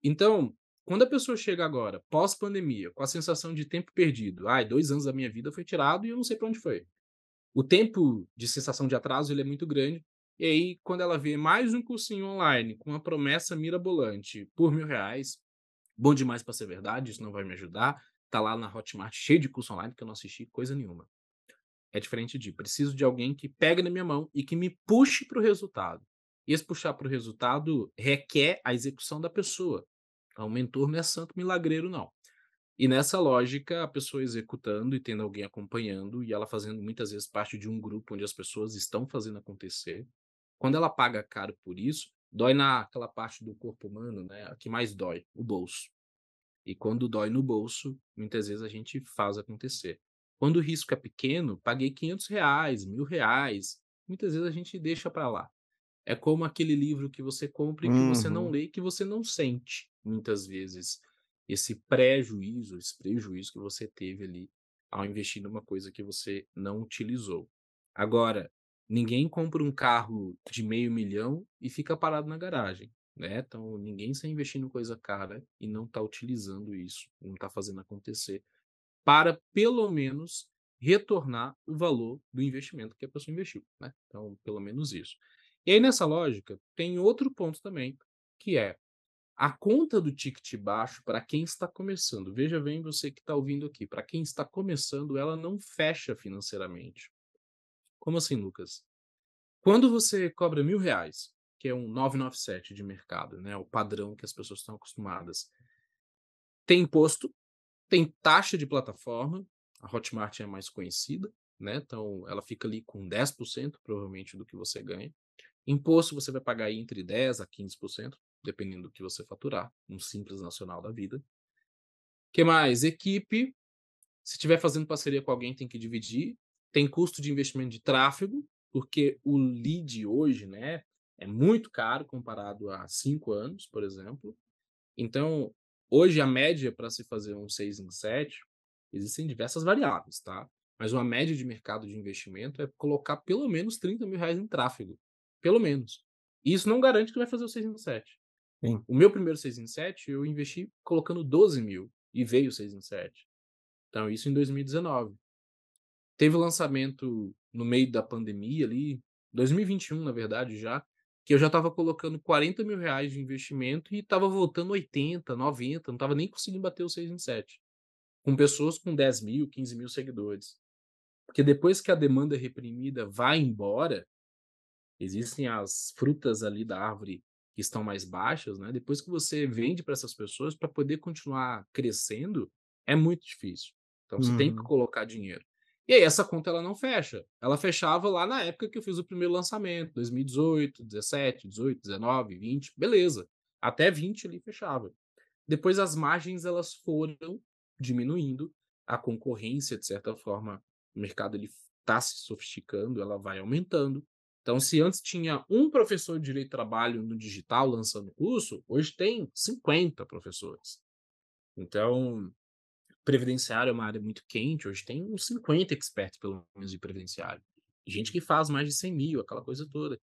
Então, quando a pessoa chega agora, pós-pandemia, com a sensação de tempo perdido, ai, dois anos da minha vida foi tirado e eu não sei para onde foi. O tempo de sensação de atraso ele é muito grande. E aí, quando ela vê mais um cursinho online com uma promessa mirabolante por mil reais, bom demais para ser verdade, isso não vai me ajudar. Tá lá na Hotmart cheio de curso online que eu não assisti coisa nenhuma. É diferente de preciso de alguém que pegue na minha mão e que me puxe para o resultado. Esse puxar para o resultado requer a execução da pessoa. Então, o mentor não é santo milagreiro, não. E nessa lógica, a pessoa executando e tendo alguém acompanhando, e ela fazendo muitas vezes parte de um grupo onde as pessoas estão fazendo acontecer, quando ela paga caro por isso, dói naquela parte do corpo humano, né? A que mais dói, o bolso. E quando dói no bolso, muitas vezes a gente faz acontecer. Quando o risco é pequeno, paguei 500 reais, mil reais, muitas vezes a gente deixa para lá. É como aquele livro que você compra e que uhum. você não uhum. lê, que você não sente muitas vezes esse prejuízo, esse prejuízo que você teve ali ao investir numa coisa que você não utilizou. Agora, ninguém compra um carro de meio milhão e fica parado na garagem, né? Então, ninguém está investindo em coisa cara e não está utilizando isso, não está fazendo acontecer, para pelo menos retornar o valor do investimento que a pessoa investiu, né? Então, pelo menos isso. E aí, nessa lógica, tem outro ponto também, que é a conta do ticket baixo, para quem está começando, veja bem você que está ouvindo aqui, para quem está começando, ela não fecha financeiramente. Como assim, Lucas? Quando você cobra mil reais, que é um 997 de mercado, né, o padrão que as pessoas estão acostumadas, tem imposto, tem taxa de plataforma, a Hotmart é mais conhecida, né, então ela fica ali com 10% provavelmente do que você ganha. Imposto você vai pagar entre 10% a 15%, dependendo do que você faturar, um simples nacional da vida. que mais? Equipe. Se estiver fazendo parceria com alguém, tem que dividir. Tem custo de investimento de tráfego, porque o lead hoje, né, é muito caro comparado a cinco anos, por exemplo. Então, hoje a média para se fazer um 6 em 7, existem diversas variáveis, tá? Mas uma média de mercado de investimento é colocar pelo menos 30 mil reais em tráfego. Pelo menos. Isso não garante que vai fazer o 6 em 7. Sim. O meu primeiro 6 em 7, eu investi colocando 12 mil e veio 6 em 7. Então, isso em 2019. Teve o lançamento no meio da pandemia ali, 2021, na verdade, já, que eu já estava colocando 40 mil reais de investimento e estava voltando 80, 90, não estava nem conseguindo bater o 6 em 7. Com pessoas com 10 mil, 15 mil seguidores. Porque depois que a demanda reprimida vai embora, existem as frutas ali da árvore que estão mais baixas, né? Depois que você vende para essas pessoas, para poder continuar crescendo, é muito difícil. Então você uhum. tem que uhum. colocar dinheiro. E aí essa conta ela não fecha. Ela fechava lá na época que eu fiz o primeiro lançamento, 2018, 17, 18, 19, 20, beleza. Até 20 ali fechava. Depois as margens elas foram diminuindo, a concorrência, de certa forma, o mercado ele está se sofisticando, ela vai aumentando. Então, se antes tinha um professor de direito de trabalho no digital lançando curso, hoje tem 50 professores. Então, previdenciário é uma área muito quente, hoje tem uns 50 experts, pelo menos, de previdenciário. Gente que faz mais de 100 mil, aquela coisa toda.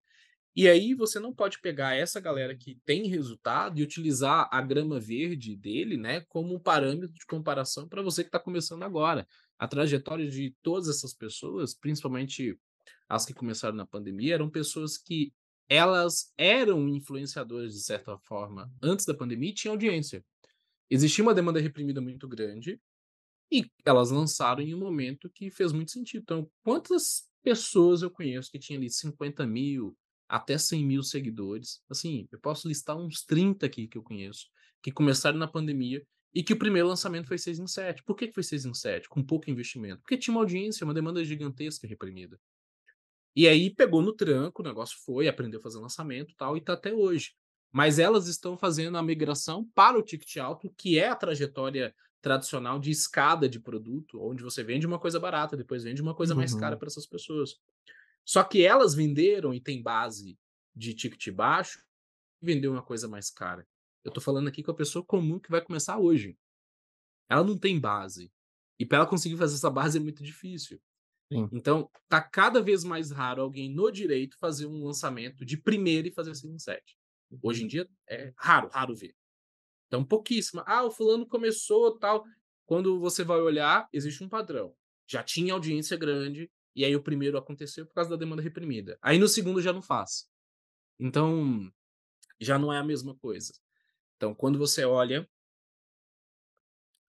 E aí você não pode pegar essa galera que tem resultado e utilizar a grama verde dele, né, como um parâmetro de comparação para você que está começando agora. A trajetória de todas essas pessoas, principalmente as que começaram na pandemia, eram pessoas que elas eram influenciadoras de certa forma antes da pandemia e tinham audiência. Existia uma demanda reprimida muito grande e elas lançaram em um momento que fez muito sentido. Então, quantas pessoas eu conheço que tinham ali 50 mil, até 100 mil seguidores. Assim, eu posso listar uns 30 aqui que eu conheço, que começaram na pandemia e que o primeiro lançamento foi 6 em 7. Por que foi 6 em 7? Com pouco investimento. Porque tinha uma audiência, uma demanda gigantesca reprimida. E aí pegou no tranco, o negócio foi, aprendeu a fazer lançamento e tal, e tá até hoje. Mas elas estão fazendo a migração para o ticket alto, que é a trajetória tradicional de escada de produto, onde você vende uma coisa barata, depois vende uma coisa uhum. mais cara para essas pessoas. Só que elas venderam e tem base de ticket baixo, vendeu uma coisa mais cara. Eu tô falando aqui com a pessoa comum que vai começar hoje. Ela não tem base. E para ela conseguir fazer essa base é muito difícil. Sim. Então, tá cada vez mais raro alguém no direito fazer um lançamento de primeira e fazer um set. Hoje em dia é raro, raro ver. Então, pouquíssima. Ah, o fulano começou tal. Quando você vai olhar, existe um padrão. Já tinha audiência grande, e aí o primeiro aconteceu por causa da demanda reprimida. Aí no segundo já não faz. Então, já não é a mesma coisa. Então, quando você olha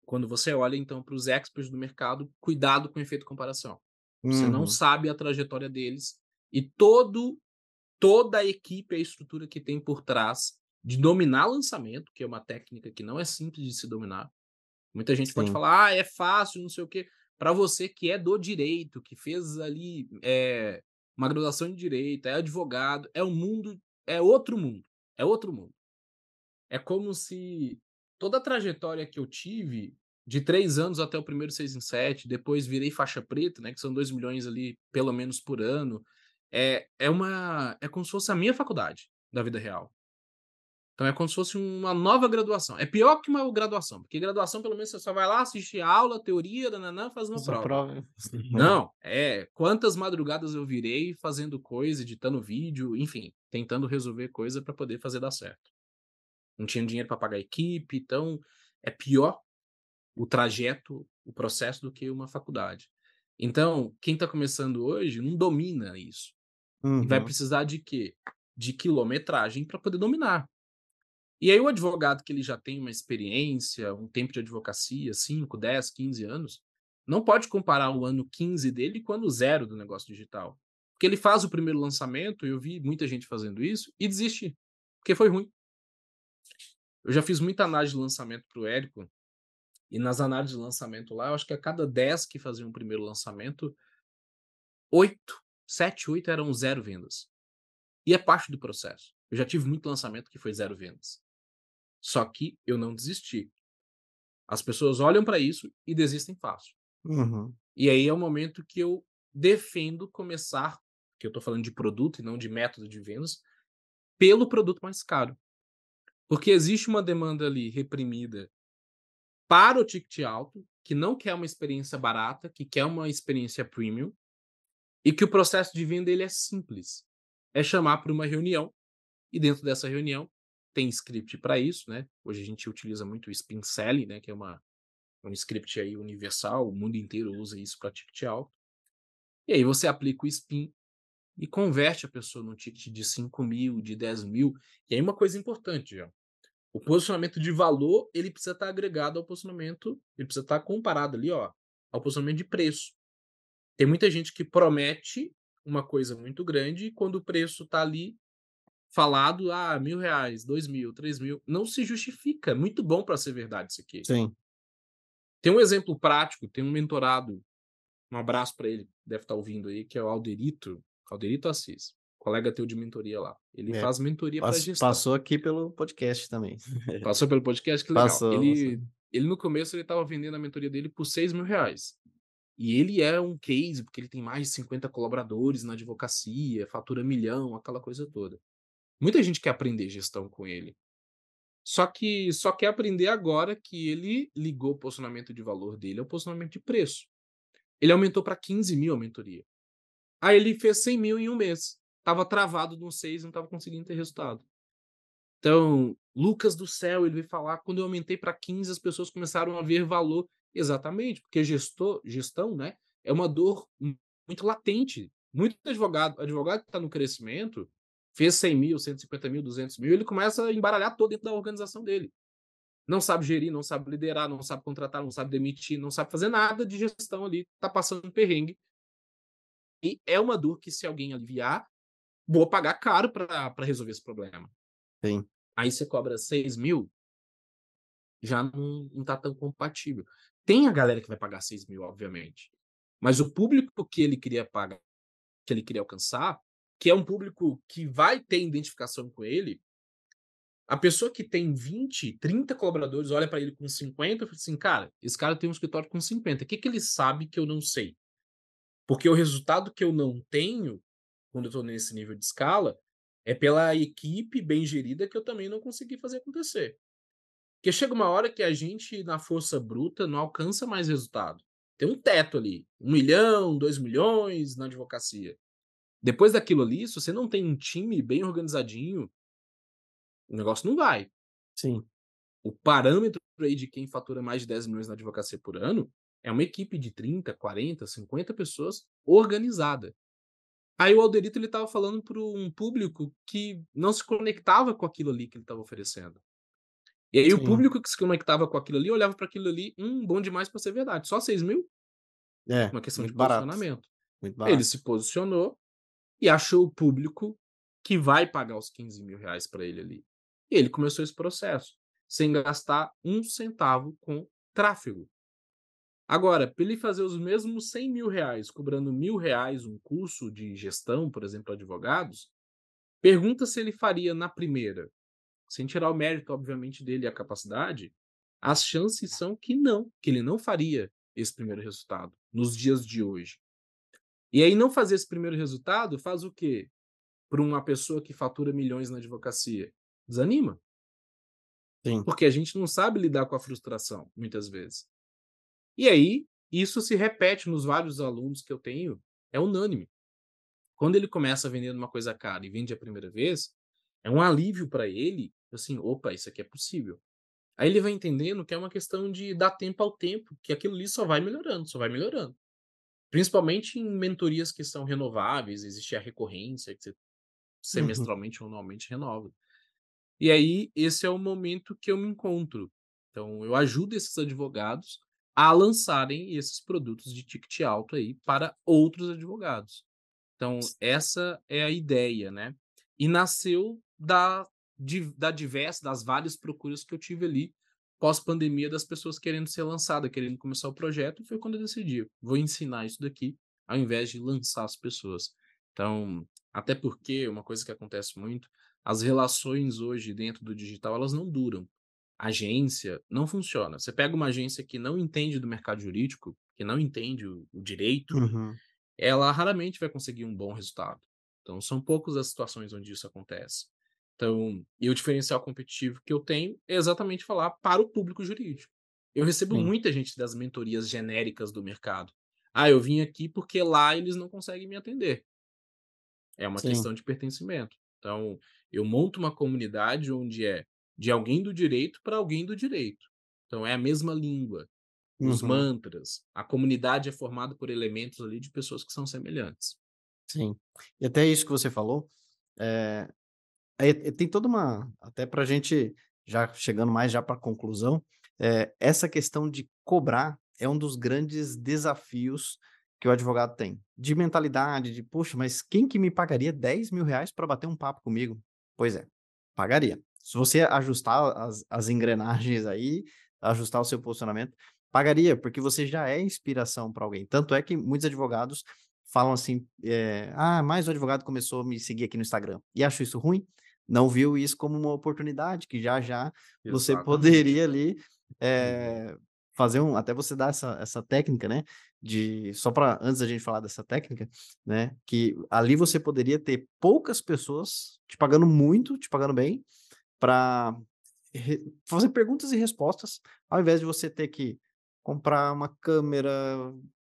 quando você olha então para os experts do mercado, cuidado com o efeito comparação. Você uhum. não sabe a trajetória deles e todo toda a equipe, a estrutura que tem por trás de dominar lançamento, que é uma técnica que não é simples de se dominar. Muita gente Sim. pode falar, ah, é fácil, não sei o quê para você que é do direito, que fez ali é, uma graduação de direito, é advogado, é um mundo, é outro mundo, é outro mundo. É como se toda a trajetória que eu tive de três anos até o primeiro seis em sete, depois virei faixa preta, né, que são dois milhões ali pelo menos por ano, é, é uma é como se fosse a minha faculdade da vida real. Então é como se fosse uma nova graduação. É pior que uma graduação, porque graduação, pelo menos, você só vai lá, assistir aula, teoria, nananã, faz uma prova. prova. [LAUGHS] Não, é quantas madrugadas eu virei fazendo coisa, editando vídeo, enfim, tentando resolver coisa para poder fazer dar certo. Não tinha dinheiro para pagar a equipe, então é pior o trajeto, o processo do que uma faculdade. Então, quem está começando hoje não domina isso. Uhum. Vai precisar de quê? De quilometragem para poder dominar. E aí o advogado que ele já tem uma experiência, um tempo de advocacia, 5, 10, 15 anos, não pode comparar o ano 15 dele com o ano zero do negócio digital. Porque ele faz o primeiro lançamento, eu vi muita gente fazendo isso, e desiste, porque foi ruim. Eu já fiz muita análise de lançamento para o Érico, e nas análises de lançamento lá, eu acho que a cada 10 que faziam o primeiro lançamento, 8, 7, 8 eram zero vendas. E é parte do processo. Eu já tive muito lançamento que foi zero vendas. Só que eu não desisti. As pessoas olham para isso e desistem fácil. Uhum. E aí é o momento que eu defendo começar, que eu estou falando de produto e não de método de vendas, pelo produto mais caro. Porque existe uma demanda ali reprimida para o ticket alto, que não quer uma experiência barata, que quer uma experiência premium, e que o processo de venda ele é simples. É chamar para uma reunião, e dentro dessa reunião tem script para isso, né? Hoje a gente utiliza muito o Spin Selling, né? Que é uma, um script aí universal, o mundo inteiro usa isso para ticket alto. E aí você aplica o Spin e converte a pessoa num ticket de 5 mil, de 10 mil. E aí uma coisa importante, já. O posicionamento de valor, ele precisa estar agregado ao posicionamento, ele precisa estar comparado ali, ó, ao posicionamento de preço. Tem muita gente que promete uma coisa muito grande e quando o preço está ali, falado, ah, mil reais, dois mil, três mil, não se justifica. Muito bom para ser verdade isso aqui. Sim. Tem um exemplo prático, tem um mentorado, um abraço para ele, deve estar tá ouvindo aí, que é o Alderito, Alderito Assis. Colega teu de mentoria lá. Ele É, faz mentoria para gestão. Passou aqui pelo podcast também. [LAUGHS] Passou pelo podcast, que legal. Passou, ele, passou. ele no começo ele estava vendendo a mentoria dele por 6 mil reais. E ele é um case, porque ele tem mais de 50 colaboradores na advocacia, fatura milhão, aquela coisa toda. Muita gente quer aprender gestão com ele. Só que só quer aprender agora que ele ligou o posicionamento de valor dele ao posicionamento de preço. Ele aumentou para 15 mil a mentoria. Aí ele fez 100 mil em um mês. Tava travado no 6 não tava conseguindo ter resultado. Então, Lucas do céu, ele veio falar, quando eu aumentei para 15, as pessoas começaram a ver valor. Exatamente, porque gestor, gestão, né, é uma dor mu- muito latente. Muito advogado, advogado que está no crescimento, fez 100 mil, 150 mil, 200 mil, ele começa a embaralhar todo dentro da organização dele. Não sabe gerir, não sabe liderar, não sabe contratar, não sabe demitir, não sabe fazer nada de gestão ali, tá passando um perrengue. E é uma dor que, se alguém aliviar, vou pagar caro para resolver esse problema. Sim. Aí você cobra 6 mil, já não, não tá tão compatível. Tem a galera que vai pagar 6 mil, obviamente. Mas o público que ele queria pagar, que ele queria alcançar, que é um público que vai ter identificação com ele, a pessoa que tem 20, 30 colaboradores olha para ele com 50 e fala assim, cara, esse cara tem um escritório com 50. O que, que ele sabe que eu não sei? Porque o resultado que eu não tenho, quando eu estou nesse nível de escala, é pela equipe bem gerida que eu também não consegui fazer acontecer. Porque chega uma hora que a gente, na força bruta, não alcança mais resultado. Tem um teto ali. Um milhão, dois milhões na advocacia. Depois daquilo ali, se você não tem um time bem organizadinho, o negócio não vai. Sim. O parâmetro aí de quem fatura mais de 10 milhões na advocacia por ano é uma equipe de 30, 40, 50 pessoas organizada. Aí o Alderito ele estava falando para um público que não se conectava com aquilo ali que ele estava oferecendo. E aí o Sim. público que se conectava com aquilo ali olhava para aquilo ali, hum, bom demais para ser verdade. Só 6 mil? É, Uma questão de barato. posicionamento. Muito barato. Ele se posicionou e achou o público que vai pagar os 15 mil reais para ele ali. E ele começou esse processo, sem gastar um centavo com tráfego. Agora, para ele fazer os mesmos 100 mil reais, cobrando mil reais um curso de gestão, por exemplo, advogados, pergunta se ele faria na primeira. Sem tirar o mérito, obviamente, dele e a capacidade, as chances são que não, que ele não faria esse primeiro resultado nos dias de hoje. E aí, não fazer esse primeiro resultado faz o quê? Para uma pessoa que fatura milhões na advocacia? Desanima. Sim. Porque a gente não sabe lidar com a frustração, muitas vezes. E aí, isso se repete nos vários alunos que eu tenho, é unânime. Quando ele começa vendendo uma coisa cara e vende a primeira vez, é um alívio para ele, assim, opa, isso aqui é possível. Aí ele vai entendendo que é uma questão de dar tempo ao tempo, que aquilo ali só vai melhorando, só vai melhorando. Principalmente em mentorias que são renováveis, existe a recorrência, que você semestralmente ou anualmente renova. E aí, esse é o momento que eu me encontro. Então, eu ajudo esses advogados a lançarem esses produtos de ticket alto aí para outros advogados. Então, essa é a ideia, né? E nasceu da, de, da diversa, das várias procuras que eu tive ali pós-pandemia das pessoas querendo ser lançada, querendo começar o projeto, e foi quando eu decidi, vou ensinar isso daqui, ao invés de lançar as pessoas. Então, até porque uma coisa que acontece muito, as relações hoje dentro do digital, elas não duram. Agência não funciona. Você pega uma agência que não entende do mercado jurídico, que não entende o, o direito, Uhum. ela raramente vai conseguir um bom resultado. Então, são poucas as situações onde isso acontece. Então, e o diferencial competitivo que eu tenho é exatamente falar para o público jurídico. Eu recebo Sim. muita gente das mentorias genéricas do mercado. Ah, eu vim aqui porque lá eles não conseguem me atender. É uma Sim. questão de pertencimento. Então, eu monto uma comunidade onde é de alguém do direito para alguém do direito. Então, é a mesma língua, os Uhum. mantras. A comunidade é formada por elementos ali de pessoas que são semelhantes. Sim. E até isso que você falou, é, é- é- tem toda uma, até para a gente, já chegando mais já para a conclusão, é, essa questão de cobrar é um dos grandes desafios que o advogado tem. De mentalidade, de, poxa, mas quem que me pagaria 10 mil reais para bater um papo comigo? Pois é, pagaria. Se você ajustar as, as engrenagens aí, ajustar o seu posicionamento, pagaria, porque você já é inspiração para alguém. Tanto é que muitos advogados falam assim, eh, ah, mais um advogado começou a me seguir aqui no Instagram, e acho isso ruim, não viu isso como uma oportunidade, que já já você Exatamente. poderia ali, eh, fazer um até você dar essa essa técnica, né, de só pra antes da gente falar dessa técnica, né, que ali você poderia ter poucas pessoas te pagando muito, te pagando bem, pra re fazer perguntas e respostas, ao invés de você ter que comprar uma câmera,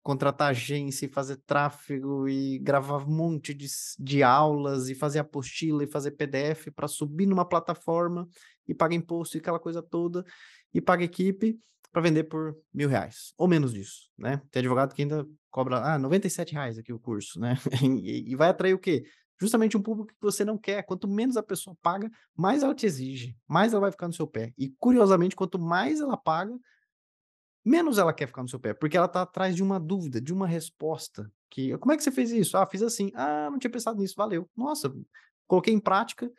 contratar agência e fazer tráfego e gravar um monte de de aulas e fazer apostila e fazer PDF pra subir numa plataforma e paga imposto e aquela coisa toda, e paga equipe pra vender por R$1.000 ou menos disso, né. Tem advogado que ainda cobra, ah, R$97 aqui o curso, né, [LAUGHS] e e vai atrair o quê? Justamente um público que você não quer, quanto menos a pessoa paga, mais ela te exige, mais ela vai ficar no seu pé, e curiosamente quanto mais ela paga menos ela quer ficar no seu pé, porque ela tá atrás de uma dúvida, de uma resposta, que "Como é que você fez isso?", "Ah, fiz assim", "Ah, não tinha pensado nisso, valeu", "Nossa, coloquei em prática,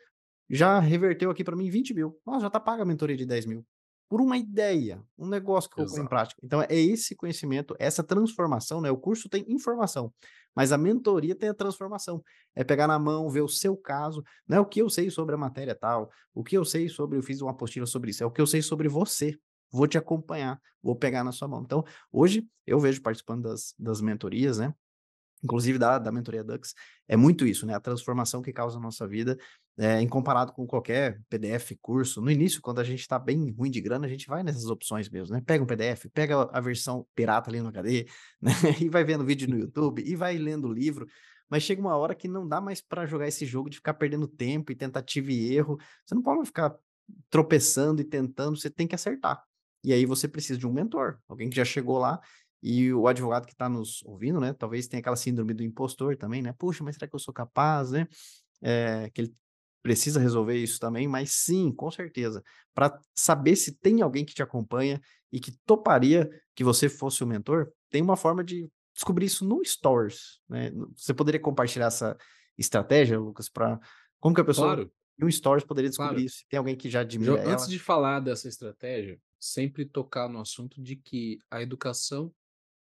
já reverteu aqui pra mim 20.000", "Nossa, já tá paga a mentoria de 10.000", por uma ideia, um negócio que colocou em Exato. prática. Então é esse conhecimento, essa transformação, né, o curso tem informação, mas a mentoria tem a transformação, é pegar na mão, ver o seu caso, não é o que eu sei sobre a matéria tal, o que eu sei sobre eu fiz uma apostila sobre isso, é o que eu sei sobre você, vou te acompanhar, vou pegar na sua mão. Então, hoje eu vejo participando das das mentorias, né, inclusive da da mentoria Dux, é muito isso, né, a transformação que causa na nossa vida, eh, em comparado com qualquer PDF, curso. No início, quando a gente tá bem ruim de grana, a gente vai nessas opções mesmo, né, pega um PDF, pega a versão pirata ali no HD, [LAUGHS] né, e vai vendo vídeo no YouTube, e vai lendo livro, mas chega uma hora que não dá mais pra jogar esse jogo de ficar perdendo tempo e tentativa e erro, você não pode ficar tropeçando e tentando, você tem que acertar. E aí você precisa de um mentor, alguém que já chegou lá, e o advogado que tá nos ouvindo, né, talvez tenha aquela síndrome do impostor também, né, "Puxa, mas será que eu sou capaz, né?", eh, que ele precisa resolver isso também, mas sim, com certeza, pra saber se tem alguém que te acompanha e que toparia que você fosse o mentor, tem uma forma de descobrir isso no Stories, né, você poderia compartilhar essa estratégia, Lucas, pra como que a pessoa Claro. no Stories poderia descobrir Claro. isso, se tem alguém que já admira antes ela? de falar dessa estratégia, sempre tocar no assunto de que a educação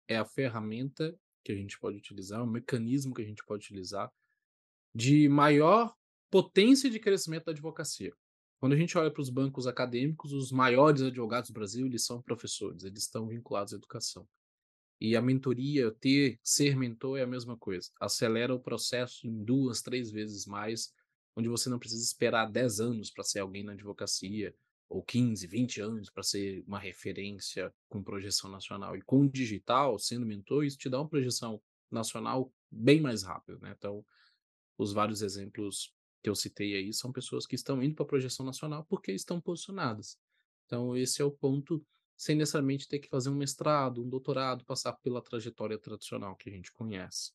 é a ferramenta que a gente pode utilizar, o mecanismo que a gente pode utilizar, de maior potência de crescimento da advocacia. Quando a gente olha para os bancos acadêmicos, os maiores advogados do Brasil, eles são professores, eles estão vinculados à educação. E a mentoria, ter ser mentor é a mesma coisa, acelera o processo em 2, 3 vezes mais, onde você não precisa esperar 10 anos pra ser alguém na advocacia, ou 15, 20 anos pra ser uma referência com projeção nacional. E com o digital, sendo mentor, isso te dá uma projeção nacional bem mais rápido, né, então, os vários exemplos que eu citei aí são pessoas que estão indo pra projeção nacional, porque estão posicionadas. Então esse é o ponto, sem necessariamente ter que fazer um mestrado, um doutorado, passar pela trajetória tradicional que a gente conhece.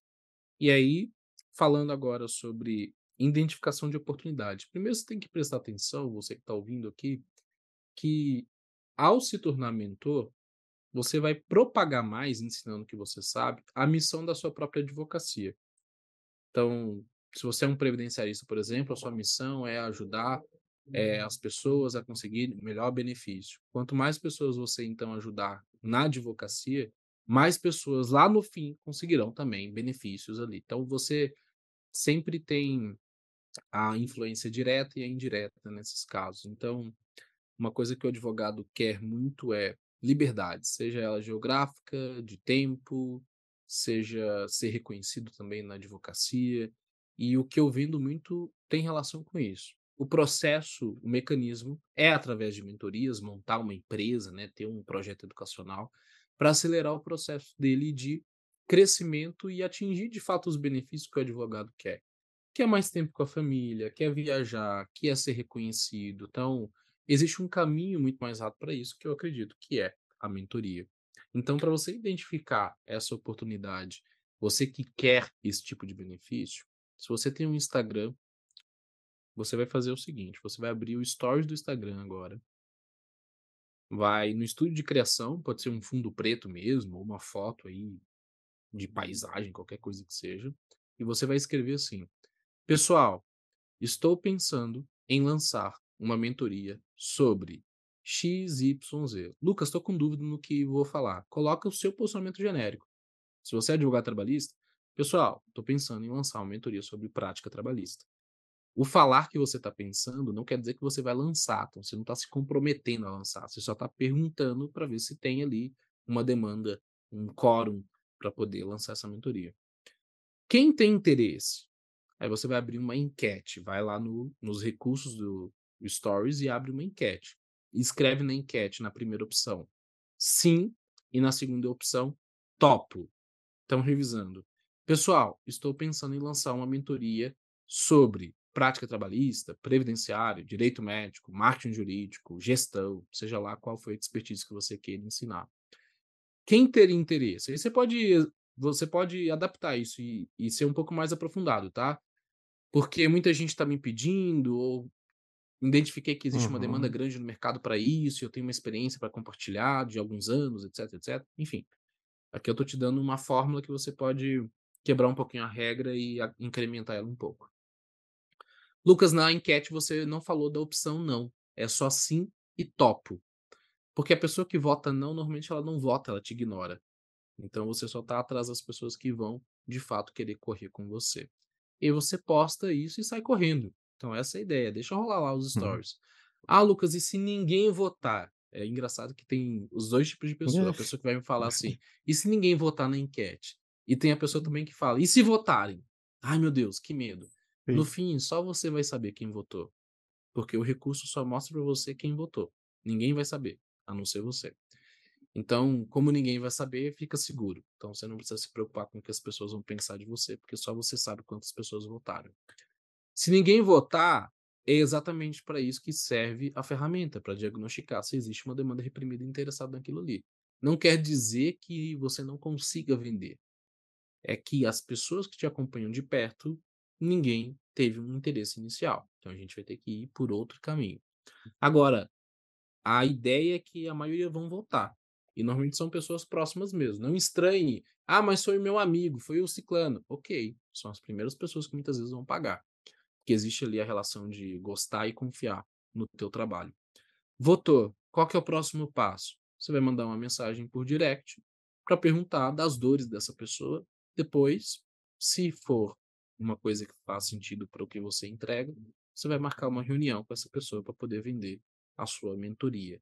E aí, falando agora sobre identificação de oportunidade, primeiro você tem que prestar atenção, você que tá ouvindo aqui, que ao se tornar mentor, você vai propagar mais, ensinando o que você sabe, a missão da sua própria advocacia. Então, se você é um previdenciarista, por exemplo, a sua missão é ajudar, eh, as pessoas a conseguirem melhor benefício. Quanto mais pessoas você então ajudar na advocacia, mais pessoas lá no fim conseguirão também benefícios ali. Então você sempre tem a influência direta e a indireta nesses casos. Então, uma coisa que o advogado quer muito é liberdade, seja ela geográfica, de tempo, seja ser reconhecido também na advocacia, e o que eu vendo muito tem relação com isso. O processo, o mecanismo é através de mentorias, montar uma empresa, né, ter um projeto educacional, pra acelerar o processo dele de crescimento e atingir de fato os benefícios que o advogado quer. Quer mais tempo com a família, quer viajar, quer ser reconhecido, então, existe um caminho muito mais rápido pra isso, que eu acredito que é a mentoria. Então pra você identificar essa oportunidade, você que quer esse tipo de benefício, se você tem um Instagram você vai fazer o seguinte, você vai abrir o Stories do Instagram agora vai no estúdio de criação, pode ser um fundo preto mesmo, ou uma foto aí de paisagem, qualquer coisa que seja, e você vai escrever assim: "Pessoal, estou pensando em lançar uma mentoria sobre XYZ. Lucas, tô com dúvida no que vou falar", coloca o seu posicionamento genérico. Se você é advogado trabalhista, Pessoal, estou pensando em lançar uma mentoria sobre prática trabalhista. O falar que você está pensando não quer dizer que você vai lançar, então você não está se comprometendo a lançar, você só está perguntando para ver se tem ali uma demanda, um quórum para poder lançar essa mentoria. Quem tem interesse? Aí você vai abrir uma enquete, vai lá no, nos recursos do, Stories e abre uma enquete. Escreve na enquete, na primeira opção, sim, e na segunda opção, topo. Estão revisando. Pessoal, estou pensando em lançar uma mentoria sobre prática trabalhista, previdenciário, direito médico, marketing jurídico, gestão, seja lá qual for a expertise que você queira ensinar. Quem teria interesse? Aí você pode, você pode adaptar isso e, e ser um pouco mais aprofundado, tá? Porque muita gente está me pedindo, ou identifiquei que existe uhum. uma demanda grande no mercado para isso, e eu tenho uma experiência para compartilhar de alguns anos, etc, etc. Enfim, aqui eu estou te dando uma fórmula que você pode quebrar um pouquinho a regra e incrementar ela um pouco. Lucas, na enquete você não falou da opção não. É só sim e topo. Porque a pessoa que vota não, normalmente ela não vota, ela te ignora. Então você só está atrás das pessoas que vão, de fato, querer correr com você. E você posta isso e sai correndo. Então essa é a ideia. Deixa rolar lá os uhum. stories. Hum. Ah, Lucas, e se ninguém votar? É engraçado que tem os dois tipos de pessoa. A pessoa que vai me falar [LAUGHS] assim, e se ninguém votar na enquete? E tem a pessoa também que fala, e se votarem? Ai, meu Deus, que medo. Sim. No fim, só você vai saber quem votou. Porque o recurso só mostra para você quem votou. Ninguém vai saber, a não ser você. Então, como ninguém vai saber, fica seguro. Então, você não precisa se preocupar com o que as pessoas vão pensar de você, porque só você sabe quantas pessoas votaram. Se ninguém votar, é exatamente para isso que serve a ferramenta, para diagnosticar se existe uma demanda reprimida interessada naquilo ali. Não quer dizer que você não consiga vender. É que as pessoas que te acompanham de perto ninguém teve um interesse inicial. Então a gente vai ter que ir por outro caminho. Agora, a ideia é que a maioria vão votar. E normalmente são pessoas próximas mesmo. Não estranhe. Ah, mas foi meu amigo, foi o ciclano. Ok, são as primeiras pessoas que muitas vezes vão pagar. Porque existe ali a relação de gostar e confiar no teu trabalho. Votou. Qual que é o próximo passo? Você vai mandar uma mensagem por direct para perguntar das dores dessa pessoa. Depois, se for uma coisa que faz sentido para o que você entrega, você vai marcar uma reunião com essa pessoa para poder vender a sua mentoria.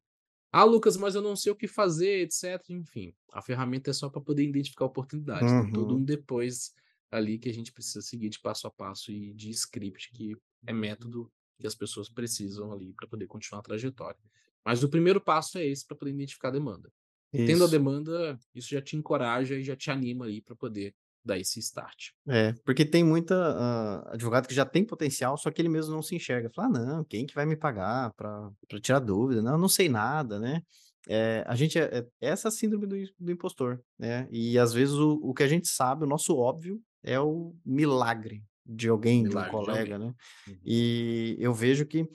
Ah, Lucas, mas eu não sei o que fazer, etc. Enfim, a ferramenta é só para poder identificar oportunidades. Uhum. Tem todo um depois ali que a gente precisa seguir de passo a passo e de script, que é método que as pessoas precisam ali para poder continuar a trajetória. Mas o primeiro passo é esse para poder identificar a demanda. Isso. Tendo a demanda, isso já te encoraja e já te anima ali para poder dar esse start. É, porque tem muita uh, advogado que já tem potencial, só que ele mesmo não se enxerga. Fala, ah, não, quem que vai me pagar para tirar dúvida? Não, não sei nada, né? É, a gente é, é essa síndrome do, do, impostor, né? E às vezes o, o que a gente sabe, o nosso óbvio, é o milagre de alguém, milagre de um colega, de né? Uhum. E eu vejo que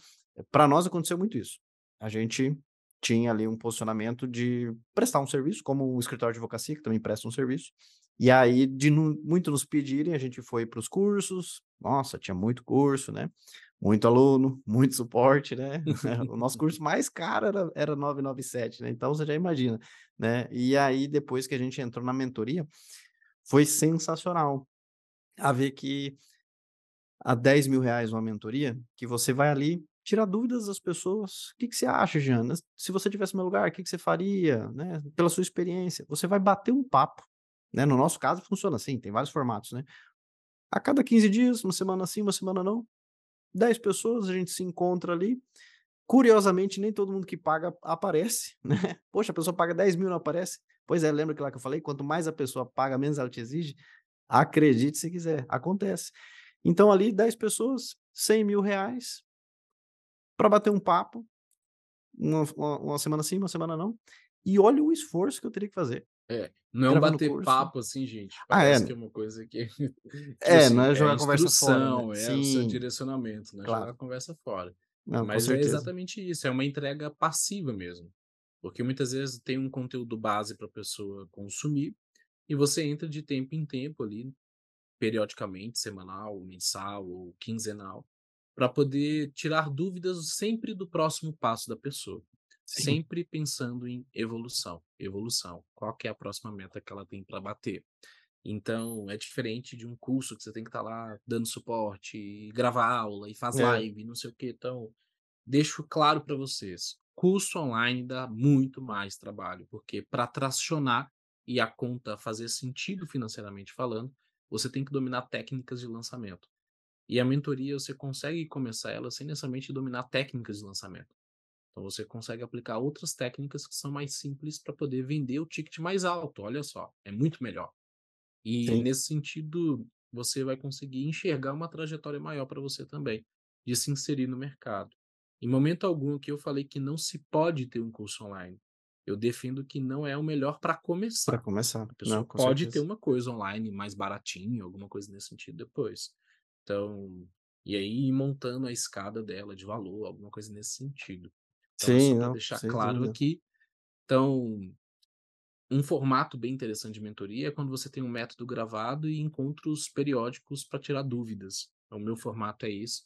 para nós aconteceu muito isso. A gente tinha ali um posicionamento de prestar um serviço, como o escritório de advocacia, que também presta um serviço, e aí, de muito nos pedirem, a gente foi para os cursos. Nossa, tinha muito curso, né? Muito aluno, [LAUGHS] muito suporte, né? [LAUGHS] o nosso curso [LAUGHS] mais caro era, era 997, né? Então você já imagina, né? E aí, depois que a gente entrou na mentoria, foi sensacional a ver que a 10 mil reais uma mentoria, que você vai ali tirar dúvidas das pessoas. O que, que você acha, Jana? Se você tivesse no meu lugar, o que, que você faria? Né? Pela sua experiência. Você vai bater um papo né? No nosso caso, funciona assim, tem vários formatos, né? A cada 15 dias, uma semana sim, uma semana não, 10 pessoas, a gente se encontra ali. Curiosamente, nem todo mundo que paga aparece, [LAUGHS] né? Poxa, a pessoa paga 10 mil não aparece. Pois é, lembra que lá que eu falei? Quanto mais a pessoa paga, menos ela te exige. Acredite se quiser, acontece. Então, ali, 10 pessoas, 100 mil reais para bater um papo, uma, uma, uma semana sim, uma semana não. E olha o esforço que eu teria que fazer. É, não é um bater papo assim, gente. Ah, é. que é uma coisa que. [LAUGHS] é, assim, não é jogar é conversa fora. Né? É o seu direcionamento, não é claro. jogar conversa fora. Não, Mas é exatamente isso, é uma entrega passiva mesmo. Porque muitas vezes tem um conteúdo base para a pessoa consumir e você entra de tempo em tempo ali, periodicamente, semanal, mensal ou quinzenal, para poder tirar dúvidas sempre do próximo passo da pessoa. Sim. sempre pensando em evolução, evolução. Qual que é a próxima meta que ela tem para bater? Então, é diferente de um curso que você tem que estar lá dando suporte, gravar aula e faz É. live, não sei o quê. Então, deixo claro para vocês, curso online dá muito mais trabalho, porque para tracionar e a conta fazer sentido financeiramente falando, você tem que dominar técnicas de lançamento. E a mentoria você consegue começar ela sem necessariamente dominar técnicas de lançamento. Então você consegue aplicar outras técnicas que são mais simples para poder vender o ticket mais alto. Olha só, é muito melhor. E Sim. nesse sentido, você vai conseguir enxergar uma trajetória maior para você também, de se inserir no mercado. Em momento algum que eu falei que não se pode ter um curso online. Eu defendo que não é o melhor para Para começar. começar. A Não, pessoa com pode ter certeza. uma coisa online mais baratinho, alguma coisa nesse sentido depois. Então, e aí ir montando a escada dela de valor, alguma coisa nesse sentido. Então Sim, não, deixar claro dúvida. aqui. Então, um formato bem interessante de mentoria é quando você tem um método gravado e encontros periódicos para tirar dúvidas. Então, o meu formato é esse,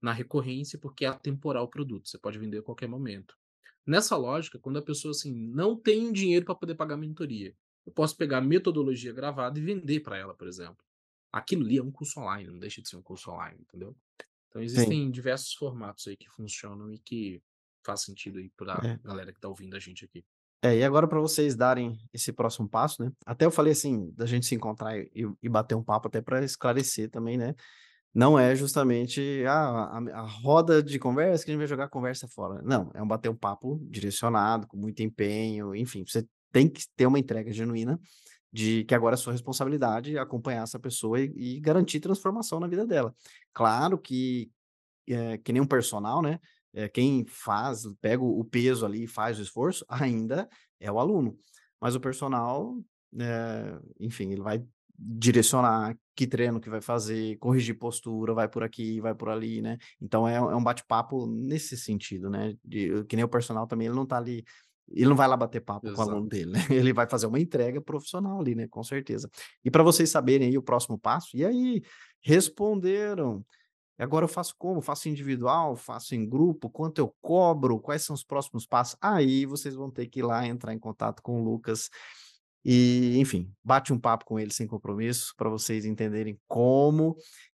na recorrência, porque é atemporal o produto, você pode vender a qualquer momento. Nessa lógica, quando a pessoa assim não tem dinheiro para poder pagar a mentoria, eu posso pegar a metodologia gravada e vender para ela, por exemplo. Aquilo ali é um curso online, não deixa de ser um curso online, entendeu? Então Sim. existem diversos formatos aí que funcionam e que faz sentido aí pra É. galera que tá ouvindo a gente aqui. É, e agora para vocês darem esse próximo passo, né, até eu falei assim, da gente se encontrar e e bater um papo até para esclarecer também, né, não é justamente, ah, a a roda de conversa que a gente vai jogar a conversa fora. Não, é um bater um papo direcionado, com muito empenho, enfim, você tem que ter uma entrega genuína de que agora é sua responsabilidade acompanhar essa pessoa e e garantir transformação na vida dela. Claro que, eh, que nem um personal, né, eh, quem faz, pega o peso ali e faz o esforço, [LAUGHS] ainda é o aluno. Mas o personal, eh, enfim, ele vai direcionar que treino que vai fazer, corrigir postura, vai por aqui, vai por ali, né. Então é um é um bate-papo nesse sentido, né, de que nem o personal também, ele não tá ali ele não vai lá bater papo com o aluno Exato. dele, né, [LAUGHS] ele vai fazer uma entrega profissional ali, né, com certeza. E para vocês saberem aí o próximo passo, e aí, responderam. E agora eu faço como? Faço individual? Faço em grupo? Quanto eu cobro? Quais são os próximos passos? Aí vocês vão ter que ir lá entrar em contato com o Lucas e, enfim, bate um papo com ele sem compromisso, para vocês entenderem como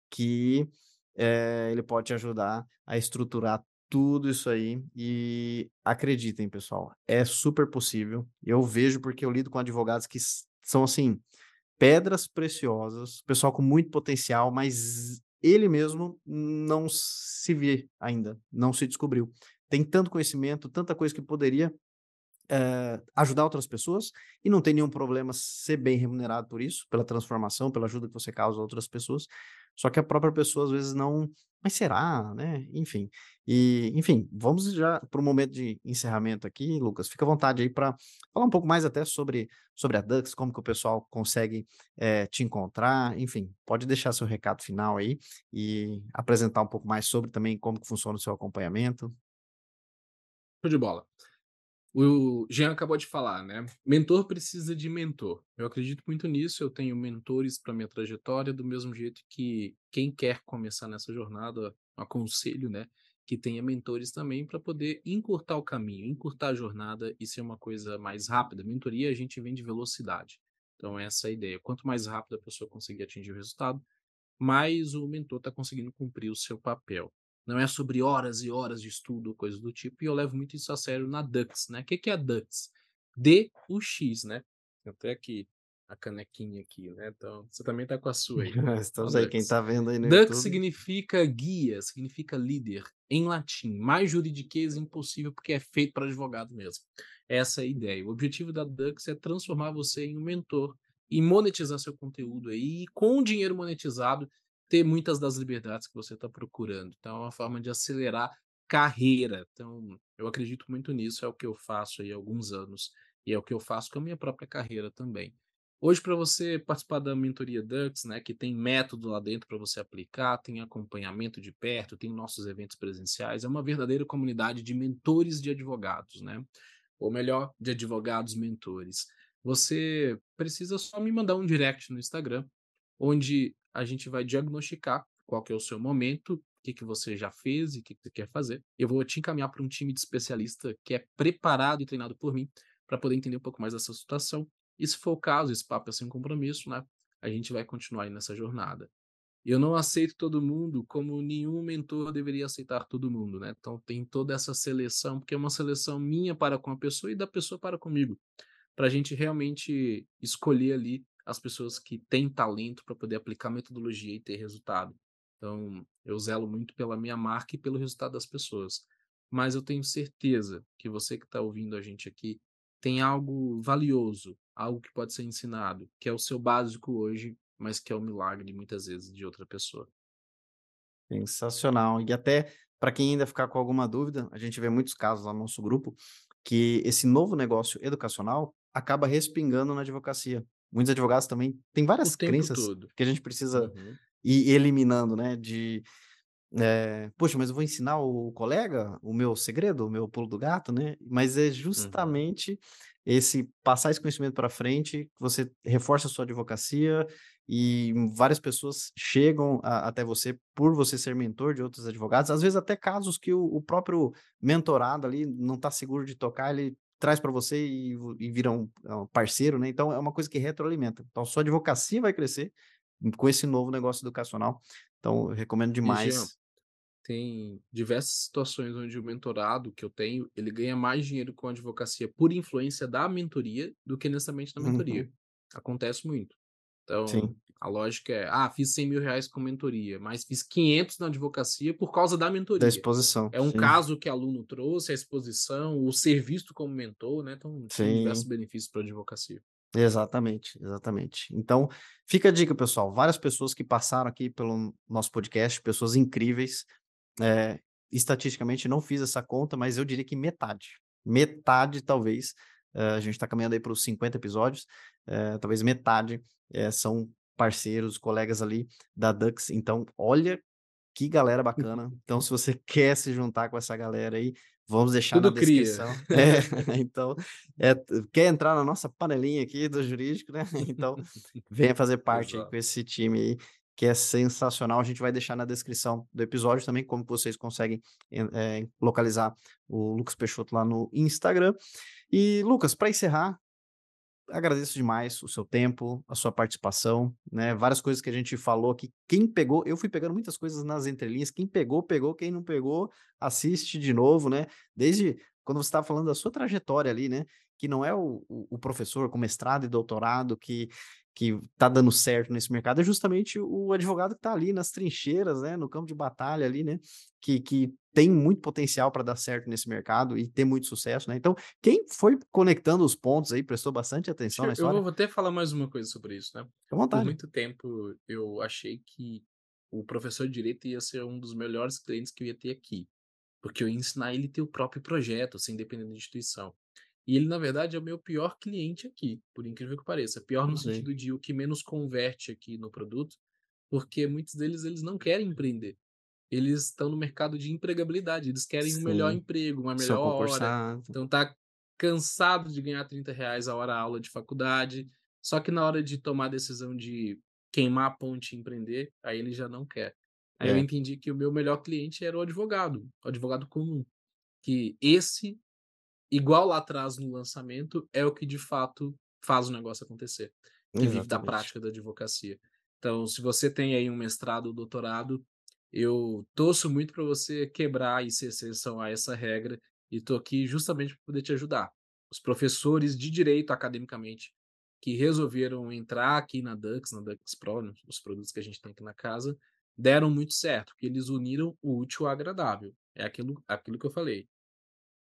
que, eh, ele pode te ajudar a estruturar tudo isso aí. E acreditem, pessoal, é super possível. Eu vejo, porque eu lido com advogados que são, assim, pedras preciosas, pessoal com muito potencial, mas ele mesmo não se vê ainda, não se descobriu. Tem tanto conhecimento, tanta coisa que poderia, eh, ajudar outras pessoas, e não tem nenhum problema ser bem remunerado por isso, pela transformação, pela ajuda que você causa a outras pessoas, só que a própria pessoa às vezes não "Mas será?", né, enfim. E, enfim, vamos já para o momento de encerramento aqui, Lucas, fica à vontade aí pra falar um pouco mais até sobre sobre a Dux, como que o pessoal consegue, eh, te encontrar, enfim, pode deixar seu recado final aí, e apresentar um pouco mais sobre também como que funciona o seu acompanhamento. Show de bola. O Jean acabou de falar, né, mentor precisa de mentor. Eu acredito muito nisso, eu tenho mentores para minha trajetória, do mesmo jeito que quem quer começar nessa jornada, aconselho, né, que tenha mentores também para poder encurtar o caminho, encurtar a jornada e ser uma coisa mais rápida. Mentoria a gente vende velocidade, então essa é a ideia. Quanto mais rápido a pessoa conseguir atingir o resultado, mais o mentor está conseguindo cumprir o seu papel. Não é sobre horas e horas de estudo ou coisa do tipo, e eu levo muito isso a sério na Dux, né. Que que é a Dux? D-U-X, né. Tenho até aqui a canequinha aqui, né, então você também está com a sua aí, [LAUGHS] Estamos aí, quem Dux. está vendo aí no Dux YouTube. significa guia, significa líder, em latim, mais juridiquês impossível, porque é feito para advogado mesmo. Essa é a ideia. O objetivo da Dux é transformar você em um mentor e monetizar seu conteúdo aí, e com o dinheiro monetizado, ter muitas das liberdades que você está procurando. Então é uma forma de acelerar carreira. Então, eu acredito muito nisso, é o que eu faço há alguns anos, e é o que eu faço com a minha própria carreira também. Hoje para você participar da mentoria Dux, né, que tem método lá dentro para você aplicar, tem acompanhamento de perto, tem nossos eventos presenciais, é uma verdadeira comunidade de mentores de advogados, né, ou melhor, de advogados mentores. Você precisa só me mandar um direct no Instagram, onde a gente vai diagnosticar qual que é o seu momento, que que você já fez e que que você quer fazer. Eu vou te encaminhar para um time de especialista que é preparado e treinado por mim, para poder entender um pouco mais dessa situação. E se for o caso, esse papo é sem compromisso, né, a gente vai continuar aí nessa jornada. Eu não aceito todo mundo como nenhum mentor deveria aceitar todo mundo, né? Então tem toda essa seleção, porque é uma seleção minha para com a pessoa e da pessoa para comigo, para a gente realmente escolher ali as pessoas que têm talento para poder aplicar metodologia e ter resultado. Então, eu zelo muito pela minha marca e pelo resultado das pessoas. Mas eu tenho certeza que você que está ouvindo a gente aqui tem algo valioso, algo que pode ser ensinado, que é o seu básico hoje, mas que é o milagre muitas vezes de outra pessoa. Sensacional. E até para quem ainda ficar com alguma dúvida, a gente vê muitos casos lá no nosso grupo que esse novo negócio educacional acaba respingando na advocacia. Muitos advogados também têm várias crenças todo. que a gente precisa Uhum. ir eliminando, né? De eh, poxa, mas eu vou ensinar o colega o meu segredo, o meu pulo do gato, né? Mas é Uhum. justamente esse passar esse conhecimento para frente, você reforça a sua advocacia e várias pessoas chegam a- até você por você ser mentor de outros advogados, às vezes até casos que o, o próprio mentorado ali não está seguro de tocar, ele traz para você e, e vira um, é um parceiro, né? Então é uma coisa que retroalimenta. Então sua advocacia vai crescer com esse novo negócio educacional. Então eu recomendo E, Jean, demais. tem diversas situações onde o mentorado que eu tenho, ele ganha mais dinheiro com a advocacia por influência da mentoria do que necessariamente da mentoria. Uhum, Acontece muito. Então, sim, a lógica é, ah, fiz 100 mil reais com mentoria, mas fiz 500 na advocacia por causa da da mentoria. exposição, É um sim, caso que aluno trouxe, a exposição, o ser visto como mentor, né? Então, tem diversos benefícios para a advocacia. Exatamente, exatamente. Então, fica a dica, pessoal. Várias pessoas que passaram aqui pelo nosso podcast, pessoas incríveis. É, estatisticamente, não fiz essa conta, mas eu diria que metade. Metade, talvez. eh, a gente está caminhando aí para os 50 episódios. eh, talvez metade eh, são parceiros, colegas ali da Dux. Então, olha que galera bacana. [LAUGHS] Então, se você [LAUGHS] quer se juntar com essa galera aí, vamos deixar na Tudo cria. descrição. [LAUGHS] É, então, é, quer entrar na nossa panelinha aqui do jurídico, né? Então, venha fazer parte aí com esse time aí, que é sensacional. A gente vai deixar na descrição do episódio também, como vocês conseguem é, localizar o Lucas Peixoto lá no Instagram. E, Lucas, para encerrar, agradeço demais o seu tempo, a sua participação, né? Várias coisas que a gente falou aqui. Quem pegou, eu fui pegando muitas coisas nas entrelinhas. Quem pegou, pegou. Quem não pegou, assiste de novo, né? Desde quando você estava falando da sua trajetória ali, né? Que não é o, o, o professor com mestrado e doutorado que que tá dando certo nesse mercado, é justamente o advogado que está ali nas trincheiras, né? No campo de batalha ali, né? Que, que tem muito potencial para dar certo nesse mercado e ter muito sucesso, né? Então, quem foi conectando os pontos aí, prestou bastante atenção na eu eu história? vou até falar mais uma coisa sobre isso, né? Fica à Por vontade. muito tempo eu achei que o professor de direito ia ser um dos melhores clientes que eu ia ter aqui, porque eu ia ensinar ele a ter o próprio projeto, sem depender da instituição. E ele, na verdade, é o meu pior cliente aqui, por incrível que pareça. Pior no sentido de o que menos converte aqui no produto, porque muitos deles eles não querem empreender. Eles estão no mercado de empregabilidade, eles querem um melhor Sim, emprego, uma melhor hora, então tá cansado de ganhar 30 reais a hora aula de faculdade, só que na hora de tomar a decisão de queimar a ponte e empreender, aí ele já não quer. Aí eu É, entendi que o meu melhor cliente era o advogado, o advogado comum, que esse, igual lá atrás no lançamento, é o que de fato faz o negócio acontecer, que vive da exatamente. prática da advocacia. Então, se você tem aí um mestrado ou doutorado, eu torço muito para você quebrar e ser exceção a essa regra e tô aqui justamente para poder te ajudar. Os professores de direito academicamente que resolveram entrar aqui na Dux, na Dux Pro, né, os produtos que a gente tem aqui na casa, deram muito certo, porque eles uniram o útil ao agradável. É aquilo, aquilo que eu falei.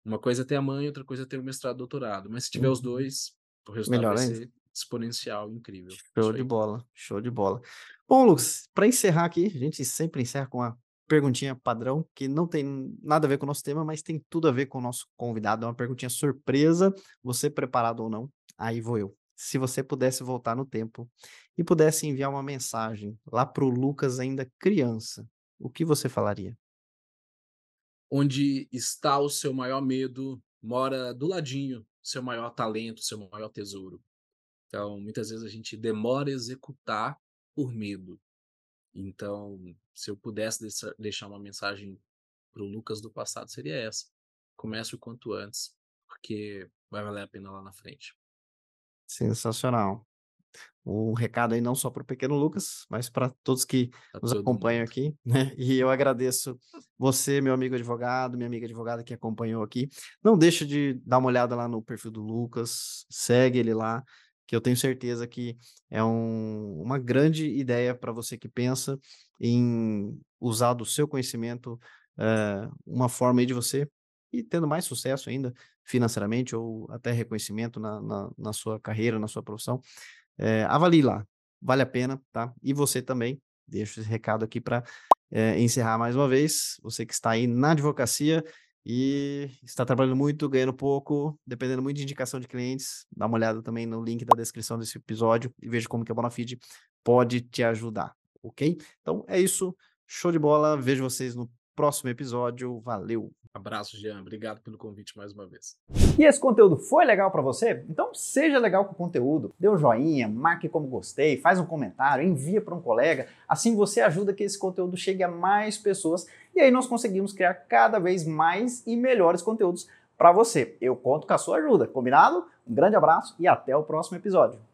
Uma coisa é ter a mãe, outra coisa é ter o mestrado, doutorado. Mas se tiver os Uhum. dois, o resultado Melhor vai ainda. ser exponencial, incrível. Show de bola, show de bola. Bom, Lucas, para encerrar aqui, a gente sempre encerra com uma perguntinha padrão, que não tem nada a ver com o nosso tema, mas tem tudo a ver com o nosso convidado. É uma perguntinha surpresa, você preparado ou não, aí vou eu. Se você pudesse voltar no tempo e pudesse enviar uma mensagem lá pro Lucas ainda criança, o que você falaria? Onde está o seu maior medo, mora do ladinho seu maior talento, seu maior tesouro. Então, muitas vezes a gente demora a executar por medo. Então, se eu pudesse deixar uma mensagem para o Lucas do passado, seria essa: comece o quanto antes, porque vai valer a pena lá na frente. Sensacional. Um recado aí não só para o pequeno Lucas, mas para todos que nos acompanham mundo. aqui, [LAUGHS] né? E eu agradeço você, meu amigo advogado, minha amiga advogada que acompanhou aqui. Não deixe de dar uma olhada lá no perfil do Lucas, segue ele lá, que eu tenho certeza que é um, uma grande ideia para você que pensa em usar do seu conhecimento uh, uma forma aí de você e tendo mais sucesso ainda financeiramente ou até reconhecimento na, na, na sua carreira, na sua profissão, é, avalie lá, vale a pena, tá? E você também, deixo esse recado aqui para é, encerrar mais uma vez, você que está aí na advocacia e está trabalhando muito, ganhando pouco, dependendo muito de indicação de clientes, dá uma olhada também no link da descrição desse episódio e veja como que a Bonafide pode te ajudar, ok? Então é isso, show de bola, vejo vocês no próximo episódio. Valeu! Abraço, Jean. Obrigado pelo convite mais uma vez. E esse conteúdo foi legal para você? Então seja legal com o conteúdo. Dê um joinha, marque como gostei, faz um comentário, envia para um colega. Assim você ajuda que esse conteúdo chegue a mais pessoas e aí nós conseguimos criar cada vez mais e melhores conteúdos para você. Eu conto com a sua ajuda, combinado? Um grande abraço e até o próximo episódio.